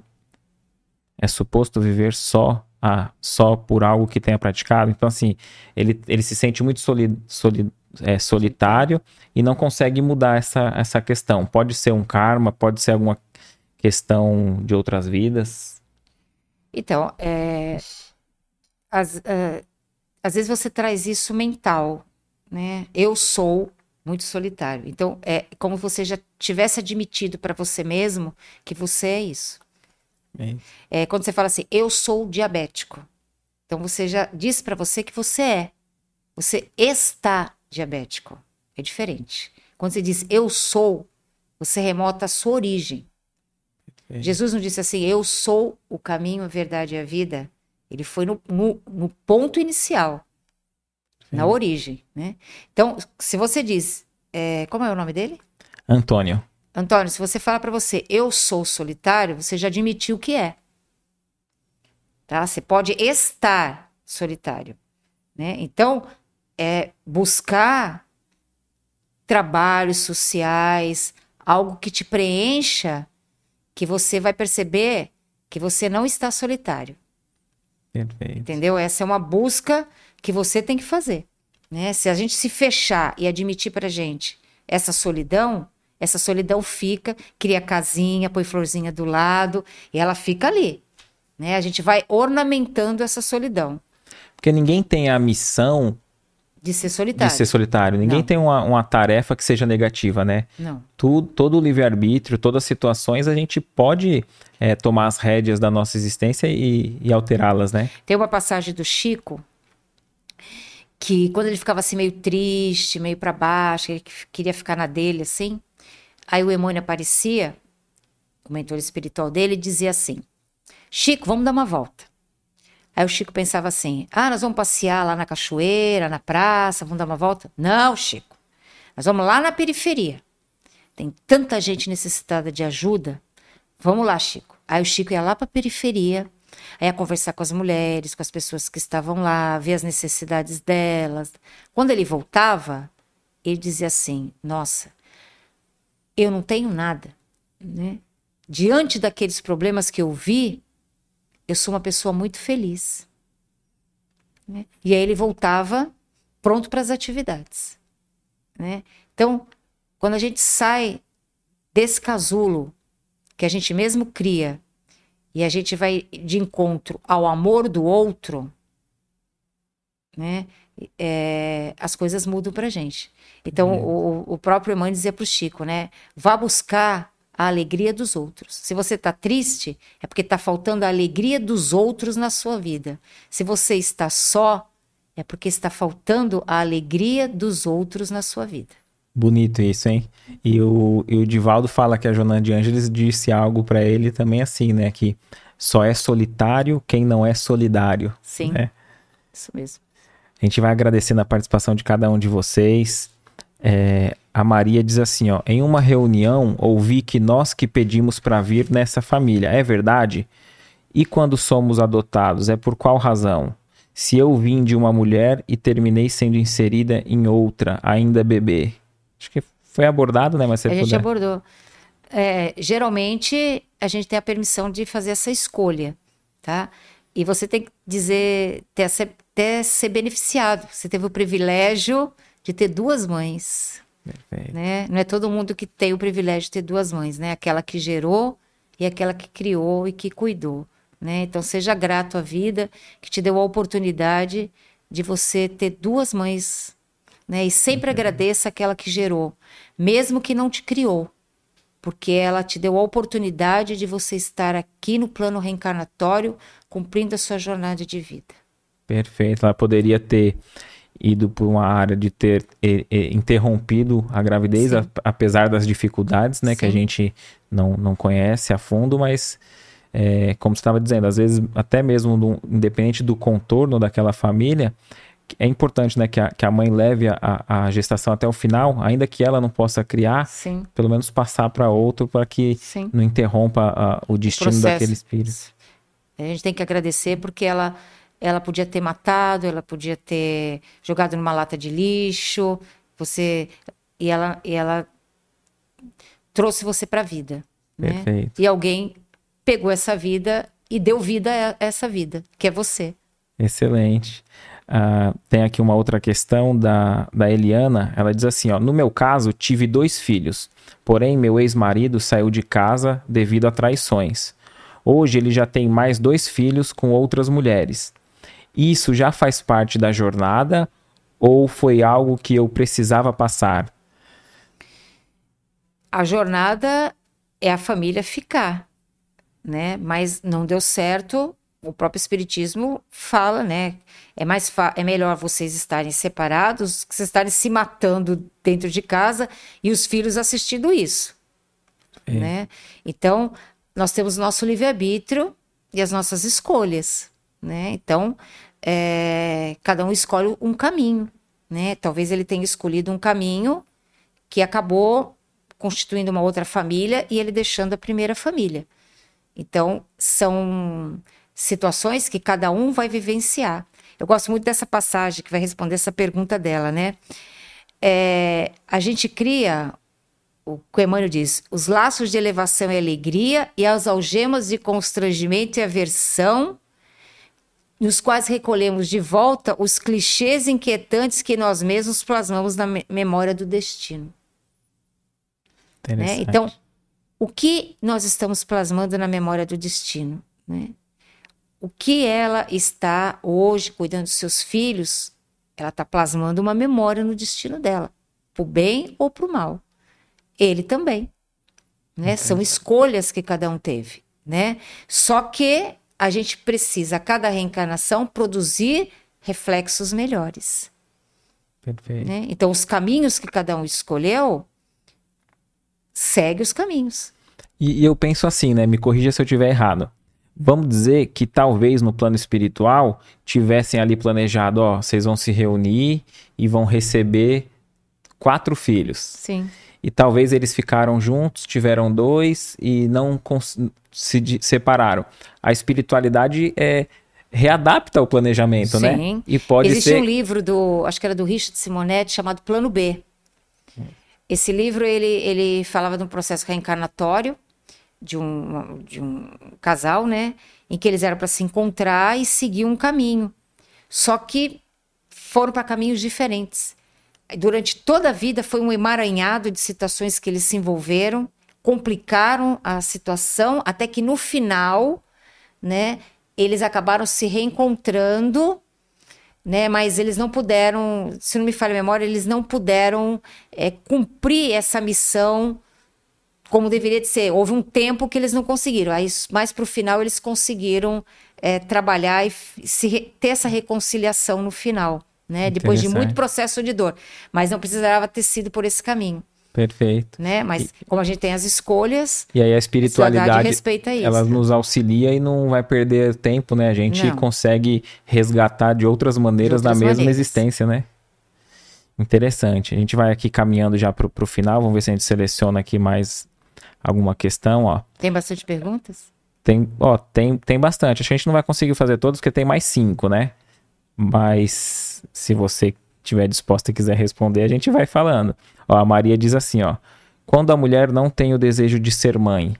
É suposto viver só ah, só por algo que tenha praticado? Então, assim, ele, ele se sente muito soli, soli- é, solitário e não consegue mudar essa, essa questão. Pode ser um karma, pode ser alguma questão de outras vidas. Então, é, às, é, às vezes você traz isso mental, né? Eu sou muito solitário. Então, é como você já tivesse admitido para você mesmo que você é isso. É quando você fala assim, eu sou diabético. Então, você já disse para você que você é. Você está diabético. É diferente. Quando você diz eu sou, você remota a sua origem. É. Jesus não disse assim, eu sou o caminho, a verdade e a vida. Ele foi no, no- no ponto inicial, na Sim. origem, né? Então, se você diz, é, como é o nome dele? Antônio. Antônio, se você fala para você, eu sou solitário, você já admitiu que é. Tá? Você pode estar solitário, né? Então, é buscar trabalhos sociais, algo que te preencha, que você vai perceber que você não está solitário. Perfeito. Entendeu? Essa é uma busca que você tem que fazer. Né? Se a gente se fechar e admitir pra gente essa solidão, essa solidão fica, cria casinha, põe florzinha do lado e ela fica ali. Né? A gente vai ornamentando essa solidão Porque ninguém tem a missão de ser de solitário. ser solitário. Ninguém Não. tem uma, uma tarefa que seja negativa, né? Não. Tu, todo o livre-arbítrio, todas as situações, a gente pode é, tomar as rédeas da nossa existência e, e alterá-las, né? Tem uma passagem do Chico que quando ele ficava assim meio triste, meio para baixo, ele queria ficar na dele assim, aí o Emônio aparecia, o mentor espiritual dele, e dizia assim: Chico, vamos dar uma volta. Aí o Chico pensava assim: ah, nós vamos passear lá na cachoeira, na praça, vamos dar uma volta? Não, Chico, nós vamos lá na periferia. Tem tanta gente necessitada de ajuda. Vamos lá, Chico. Aí o Chico ia lá para a periferia, aí ia conversar com as mulheres, com as pessoas que estavam lá, ver as necessidades delas. Quando ele voltava, ele dizia assim: Nossa, eu não tenho nada, né? Diante daqueles problemas que eu vi, eu sou uma pessoa muito feliz. né? E aí ele voltava pronto para as atividades. Né? Então, quando a gente sai desse casulo que a gente mesmo cria e a gente vai de encontro ao amor do outro, né? é, as coisas mudam pra gente. Então, o, o próprio Emmanuel dizia pro Chico, né? Vá buscar a alegria dos outros. Se você tá triste, é porque tá faltando a alegria dos outros na sua vida. Se você está só, é porque está faltando a alegria dos outros na sua vida. Bonito isso, hein? E o, e o Divaldo fala que a Joana de Ângeles disse algo pra ele também assim, né? Que só é solitário quem não é solidário. Sim, né? isso mesmo. A gente vai agradecendo a participação de cada um de vocês. É, a Maria diz assim, ó, em uma reunião ouvi que nós que pedimos para vir nessa família, é verdade? E quando somos adotados, é por qual razão? Se eu vim de uma mulher e terminei sendo inserida em outra, ainda bebê. Acho que foi abordado, né? Mas você a puder... gente abordou. É, geralmente, a gente tem a permissão de fazer essa escolha, tá? E você tem que dizer, ter, até ser beneficiado. Você teve o privilégio de ter duas mães. Perfeito. Né? Não é todo mundo que tem o privilégio de ter duas mães, né? Aquela que gerou e aquela que criou e que cuidou. Né? Então, seja grato à vida que te deu a oportunidade de você ter duas mães. Né? E sempre uhum. agradeça aquela que gerou, mesmo que não te criou, porque ela te deu a oportunidade de você estar aqui no plano reencarnatório, cumprindo a sua jornada de vida. Perfeito. Ela poderia ter ido por uma área de ter e, e, interrompido a gravidez, a, apesar das dificuldades, né, Sim. que a gente não, não conhece a fundo, mas é, como você estava dizendo, às vezes até mesmo do, independente do contorno daquela família, é importante né, que, a, que a mãe leve a, a gestação até o final, ainda que ela não possa criar, Sim. pelo menos passar para outro para que Sim. não interrompa a, o destino o daqueles filhos. A gente tem que agradecer porque ela ela podia ter matado, ela podia ter jogado numa lata de lixo, você e ela e ela trouxe você para a vida, né? Perfeito. E alguém pegou essa vida e deu vida a essa vida, que é você. Excelente. Uh, tem aqui uma outra questão da, da Eliana. Ela diz assim: ó, No meu caso, tive dois filhos, porém, meu ex-marido saiu de casa devido a traições. Hoje ele já tem mais dois filhos com outras mulheres. Isso já faz parte da jornada ou foi algo que eu precisava passar? A jornada é a família ficar, né? Mas não deu certo. O próprio espiritismo fala, né? É mais é melhor vocês estarem separados, que vocês estarem se matando dentro de casa e os filhos assistindo isso, é. né? Então nós temos nosso livre arbítrio e as nossas escolhas, né? Então é, cada um escolhe um caminho, né? Talvez ele tenha escolhido um caminho que acabou constituindo uma outra família e ele deixando a primeira família. Então, são situações que cada um vai vivenciar. Eu gosto muito dessa passagem que vai responder essa pergunta dela, né? É, a gente cria, o que Emmanuel diz, os laços de elevação e alegria e as algemas de constrangimento e aversão nos quais recolhemos de volta os clichês inquietantes que nós mesmos plasmamos na memória do destino. Né? Então, o que nós estamos plasmando na memória do destino? Né? O que ela está hoje cuidando dos seus filhos, ela está plasmando uma memória no destino dela, para o bem ou para o mal. Ele também. Né? São escolhas que cada um teve. Né? Só que a gente precisa, a cada reencarnação, produzir reflexos melhores. Perfeito. Né? Então, os caminhos que cada um escolheu, segue os caminhos. E, e eu penso assim, né? Me corrija se eu estiver errado. Vamos dizer que talvez no plano espiritual tivessem ali planejado, ó, vocês vão se reunir e vão receber quatro filhos. Sim. E talvez eles ficaram juntos, tiveram dois e não se separaram. A espiritualidade é readapta o planejamento, né? Sim. né? E pode Existe ser... um livro do, acho que era do Richard Simonetti, chamado Plano B. Esse livro ele, ele falava de um processo reencarnatório de um, de um casal, né? Em que eles eram para se encontrar e seguir um caminho. Só que foram para caminhos diferentes. Durante toda a vida foi um emaranhado de situações que eles se envolveram complicaram a situação até que no final, né, eles acabaram se reencontrando, né, mas eles não puderam, se não me falha a memória, eles não puderam é, cumprir essa missão como deveria de ser. Houve um tempo que eles não conseguiram, aí para o final eles conseguiram é, trabalhar e se, ter essa reconciliação no final, né, depois de muito processo de dor, mas não precisava ter sido por esse caminho. Perfeito. Né? Mas e, como a gente tem as escolhas, e aí a espiritualidade respeita isso. Ela nos auxilia e não vai perder tempo, né? A gente não. consegue resgatar de outras maneiras de outras na mesma maneiras. existência, né? Interessante. A gente vai aqui caminhando já para o final. Vamos ver se a gente seleciona aqui mais alguma questão, ó. Tem bastante perguntas? Tem, ó, tem, tem bastante. Acho que a gente não vai conseguir fazer todos, porque tem mais cinco, né? Mas se você tiver disposta e quiser responder, a gente vai falando. Ó, a Maria diz assim, ó. Quando a mulher não tem o desejo de ser mãe,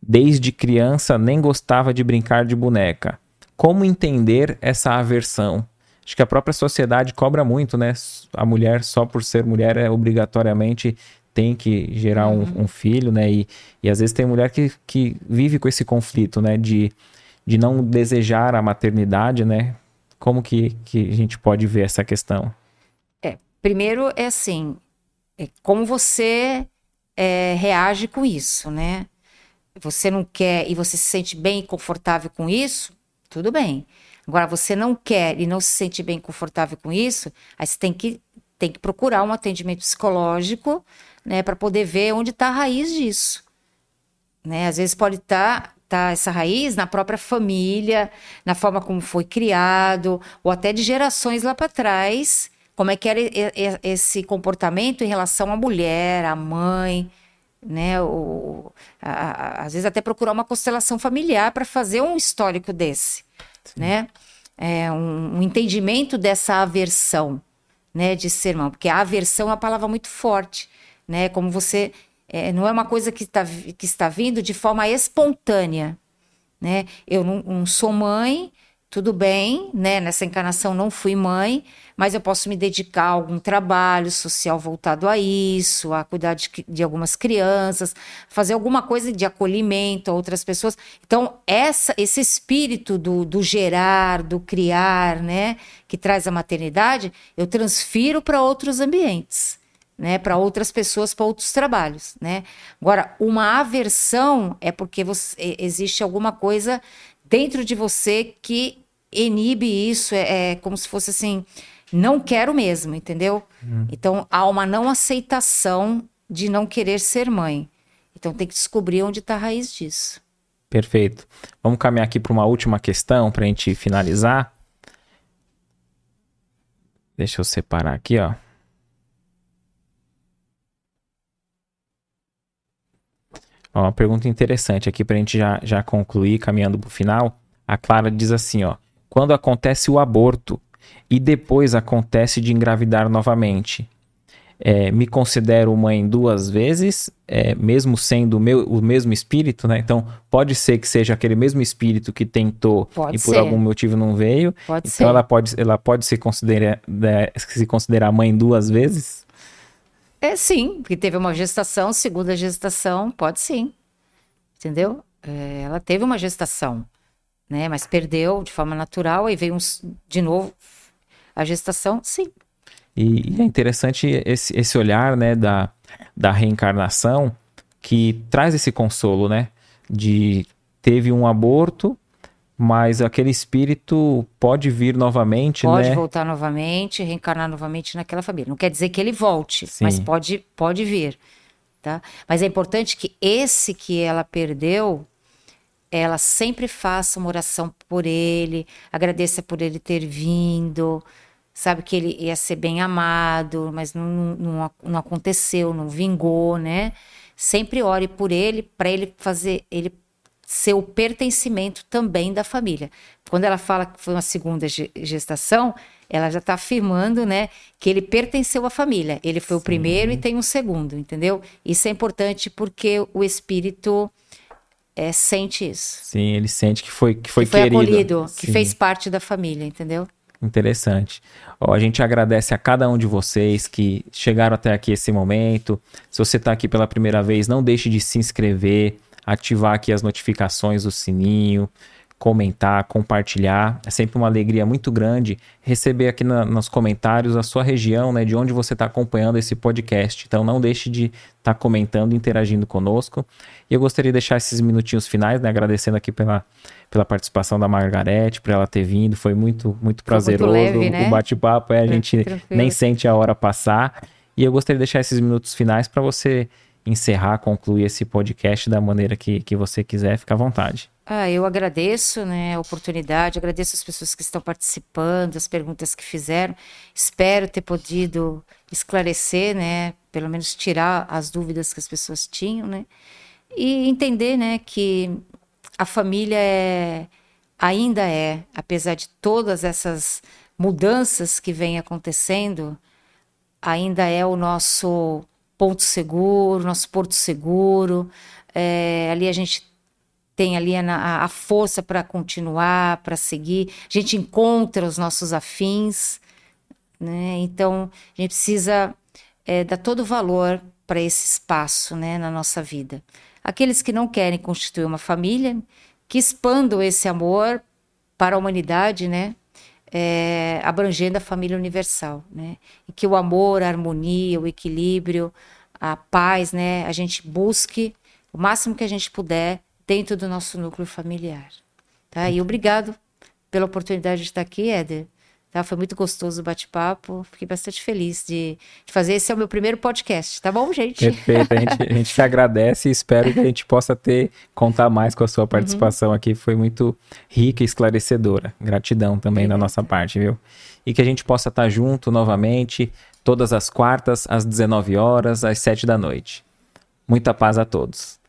desde criança nem gostava de brincar de boneca. Como entender essa aversão? Acho que a própria sociedade cobra muito, né? A mulher, só por ser mulher, é obrigatoriamente tem que gerar um, uhum. um filho, né? E, e às vezes tem mulher que, que vive com esse conflito, né? De, de não desejar a maternidade, né? Como que, que a gente pode ver essa questão? É, primeiro é assim, é como você é, reage com isso, né? Você não quer e você se sente bem e confortável com isso, tudo bem. Agora, você não quer e não se sente bem confortável com isso, aí você tem que, tem que procurar um atendimento psicológico, né, para poder ver onde está a raiz disso. Né? Às vezes pode estar tá, essa raiz na própria família, na forma como foi criado, ou até de gerações lá para trás, como é que era esse comportamento em relação à mulher, à mãe, né? O, a, a, às vezes até procurar uma constelação familiar para fazer um histórico desse, Sim. né? É, um, um, entendimento dessa aversão, né, de ser irmão, porque a aversão é uma palavra muito forte, né? Como você é, não é uma coisa que está que está vindo de forma espontânea, né? Eu não, não sou mãe, tudo bem, né? Nessa encarnação não fui mãe, mas eu posso me dedicar a algum trabalho social voltado a isso, a cuidar de, de algumas crianças, fazer alguma coisa de acolhimento a outras pessoas. Então, essa, esse espírito do, do gerar, do criar, né? Que traz a maternidade, eu transfiro para outros ambientes. Né, para outras pessoas, para outros trabalhos, né? Agora, uma aversão é porque você, existe alguma coisa dentro de você que inibe isso, é, é como se fosse assim, não quero mesmo, entendeu? Hum. Então há uma não aceitação de não querer ser mãe. Então tem que descobrir onde está a raiz disso. Perfeito. Vamos caminhar aqui para uma última questão para a gente finalizar. Deixa eu separar aqui, ó. Uma pergunta interessante aqui para a gente já, já concluir, caminhando para o final. A Clara diz assim, ó quando acontece o aborto e depois acontece de engravidar novamente. É, me considero mãe duas vezes, é, mesmo sendo o, meu, o mesmo espírito, né? Então, pode ser que seja aquele mesmo espírito que tentou pode e por ser. algum motivo não veio. Pode então, ser. ela pode, ela pode se considerar, né, se considerar mãe duas vezes? É sim, porque teve uma gestação, segunda gestação, pode sim. Entendeu? É, ela teve uma gestação né? Mas perdeu de forma natural, aí veio uns, de novo a gestação, sim. E, e é interessante esse, esse olhar, né, da, da reencarnação que traz esse consolo, né? De teve um aborto, mas aquele espírito pode vir novamente, pode né? voltar novamente, reencarnar novamente naquela família. Não quer dizer que ele volte, Sim. mas pode, pode vir, tá? Mas é importante que esse que ela perdeu, ela sempre faça uma oração por ele, agradeça por ele ter vindo, sabe que ele ia ser bem amado, mas não, não, não aconteceu, não vingou, né? Sempre ore por ele, para ele fazer, ele ser o pertencimento também da família. Quando ela fala que foi uma segunda gestação, ela já está afirmando, né, que ele pertenceu à família. Ele foi Sim. o primeiro e tem um segundo, entendeu? Isso é importante porque o espírito é, sente isso. Sim, ele sente que foi que foi, que foi querido. acolhido, Sim. que fez parte da família, entendeu? Interessante. Ó, a gente agradece a cada um de vocês que chegaram até aqui esse momento. Se você está aqui pela primeira vez, não deixe de se inscrever, ativar aqui as notificações do sininho, comentar, compartilhar. É sempre uma alegria muito grande receber aqui na, nos comentários a sua região, né, de onde você está acompanhando esse podcast. Então não deixe de estar tá comentando, interagindo conosco. E eu gostaria de deixar esses minutinhos finais, né, agradecendo aqui pela, pela participação da Margarete, por ela ter vindo. Foi muito, muito prazeroso muito leve, né? o bate-papo. É, a gente nem sente a hora passar. E eu gostaria de deixar esses minutos finais para você encerrar, concluir esse podcast da maneira que, que você quiser, fica à vontade. Ah, eu agradeço né, a oportunidade, agradeço as pessoas que estão participando, as perguntas que fizeram. Espero ter podido esclarecer, né, pelo menos tirar as dúvidas que as pessoas tinham, né, e entender, né, que a família é, ainda é, apesar de todas essas mudanças que vêm acontecendo, ainda é o nosso ponto seguro, nosso porto seguro. É, ali a gente tem ali a, a força para continuar, para seguir. A gente encontra os nossos afins, né? Então a gente precisa é, dar todo o valor para esse espaço, né, na nossa vida. Aqueles que não querem constituir uma família, que expandam esse amor para a humanidade, né? É, abrangendo a família universal, né? E que o amor, a harmonia, o equilíbrio, a paz, né? A gente busque o máximo que a gente puder dentro do nosso núcleo familiar. Tá? E obrigado pela oportunidade de estar aqui, Éder. Tá? Foi muito gostoso o bate-papo. Fiquei bastante feliz de, de, fazer. Esse é o meu primeiro podcast, tá bom, gente? Perfeito. A gente, a gente te agradece e espero que a gente possa ter, contar mais com a sua participação uhum. aqui. Foi muito rica e esclarecedora. Gratidão também da nossa parte, viu? E que a gente possa estar junto novamente, todas as quartas, às 19 horas, às 7 da noite. Muita paz a todos.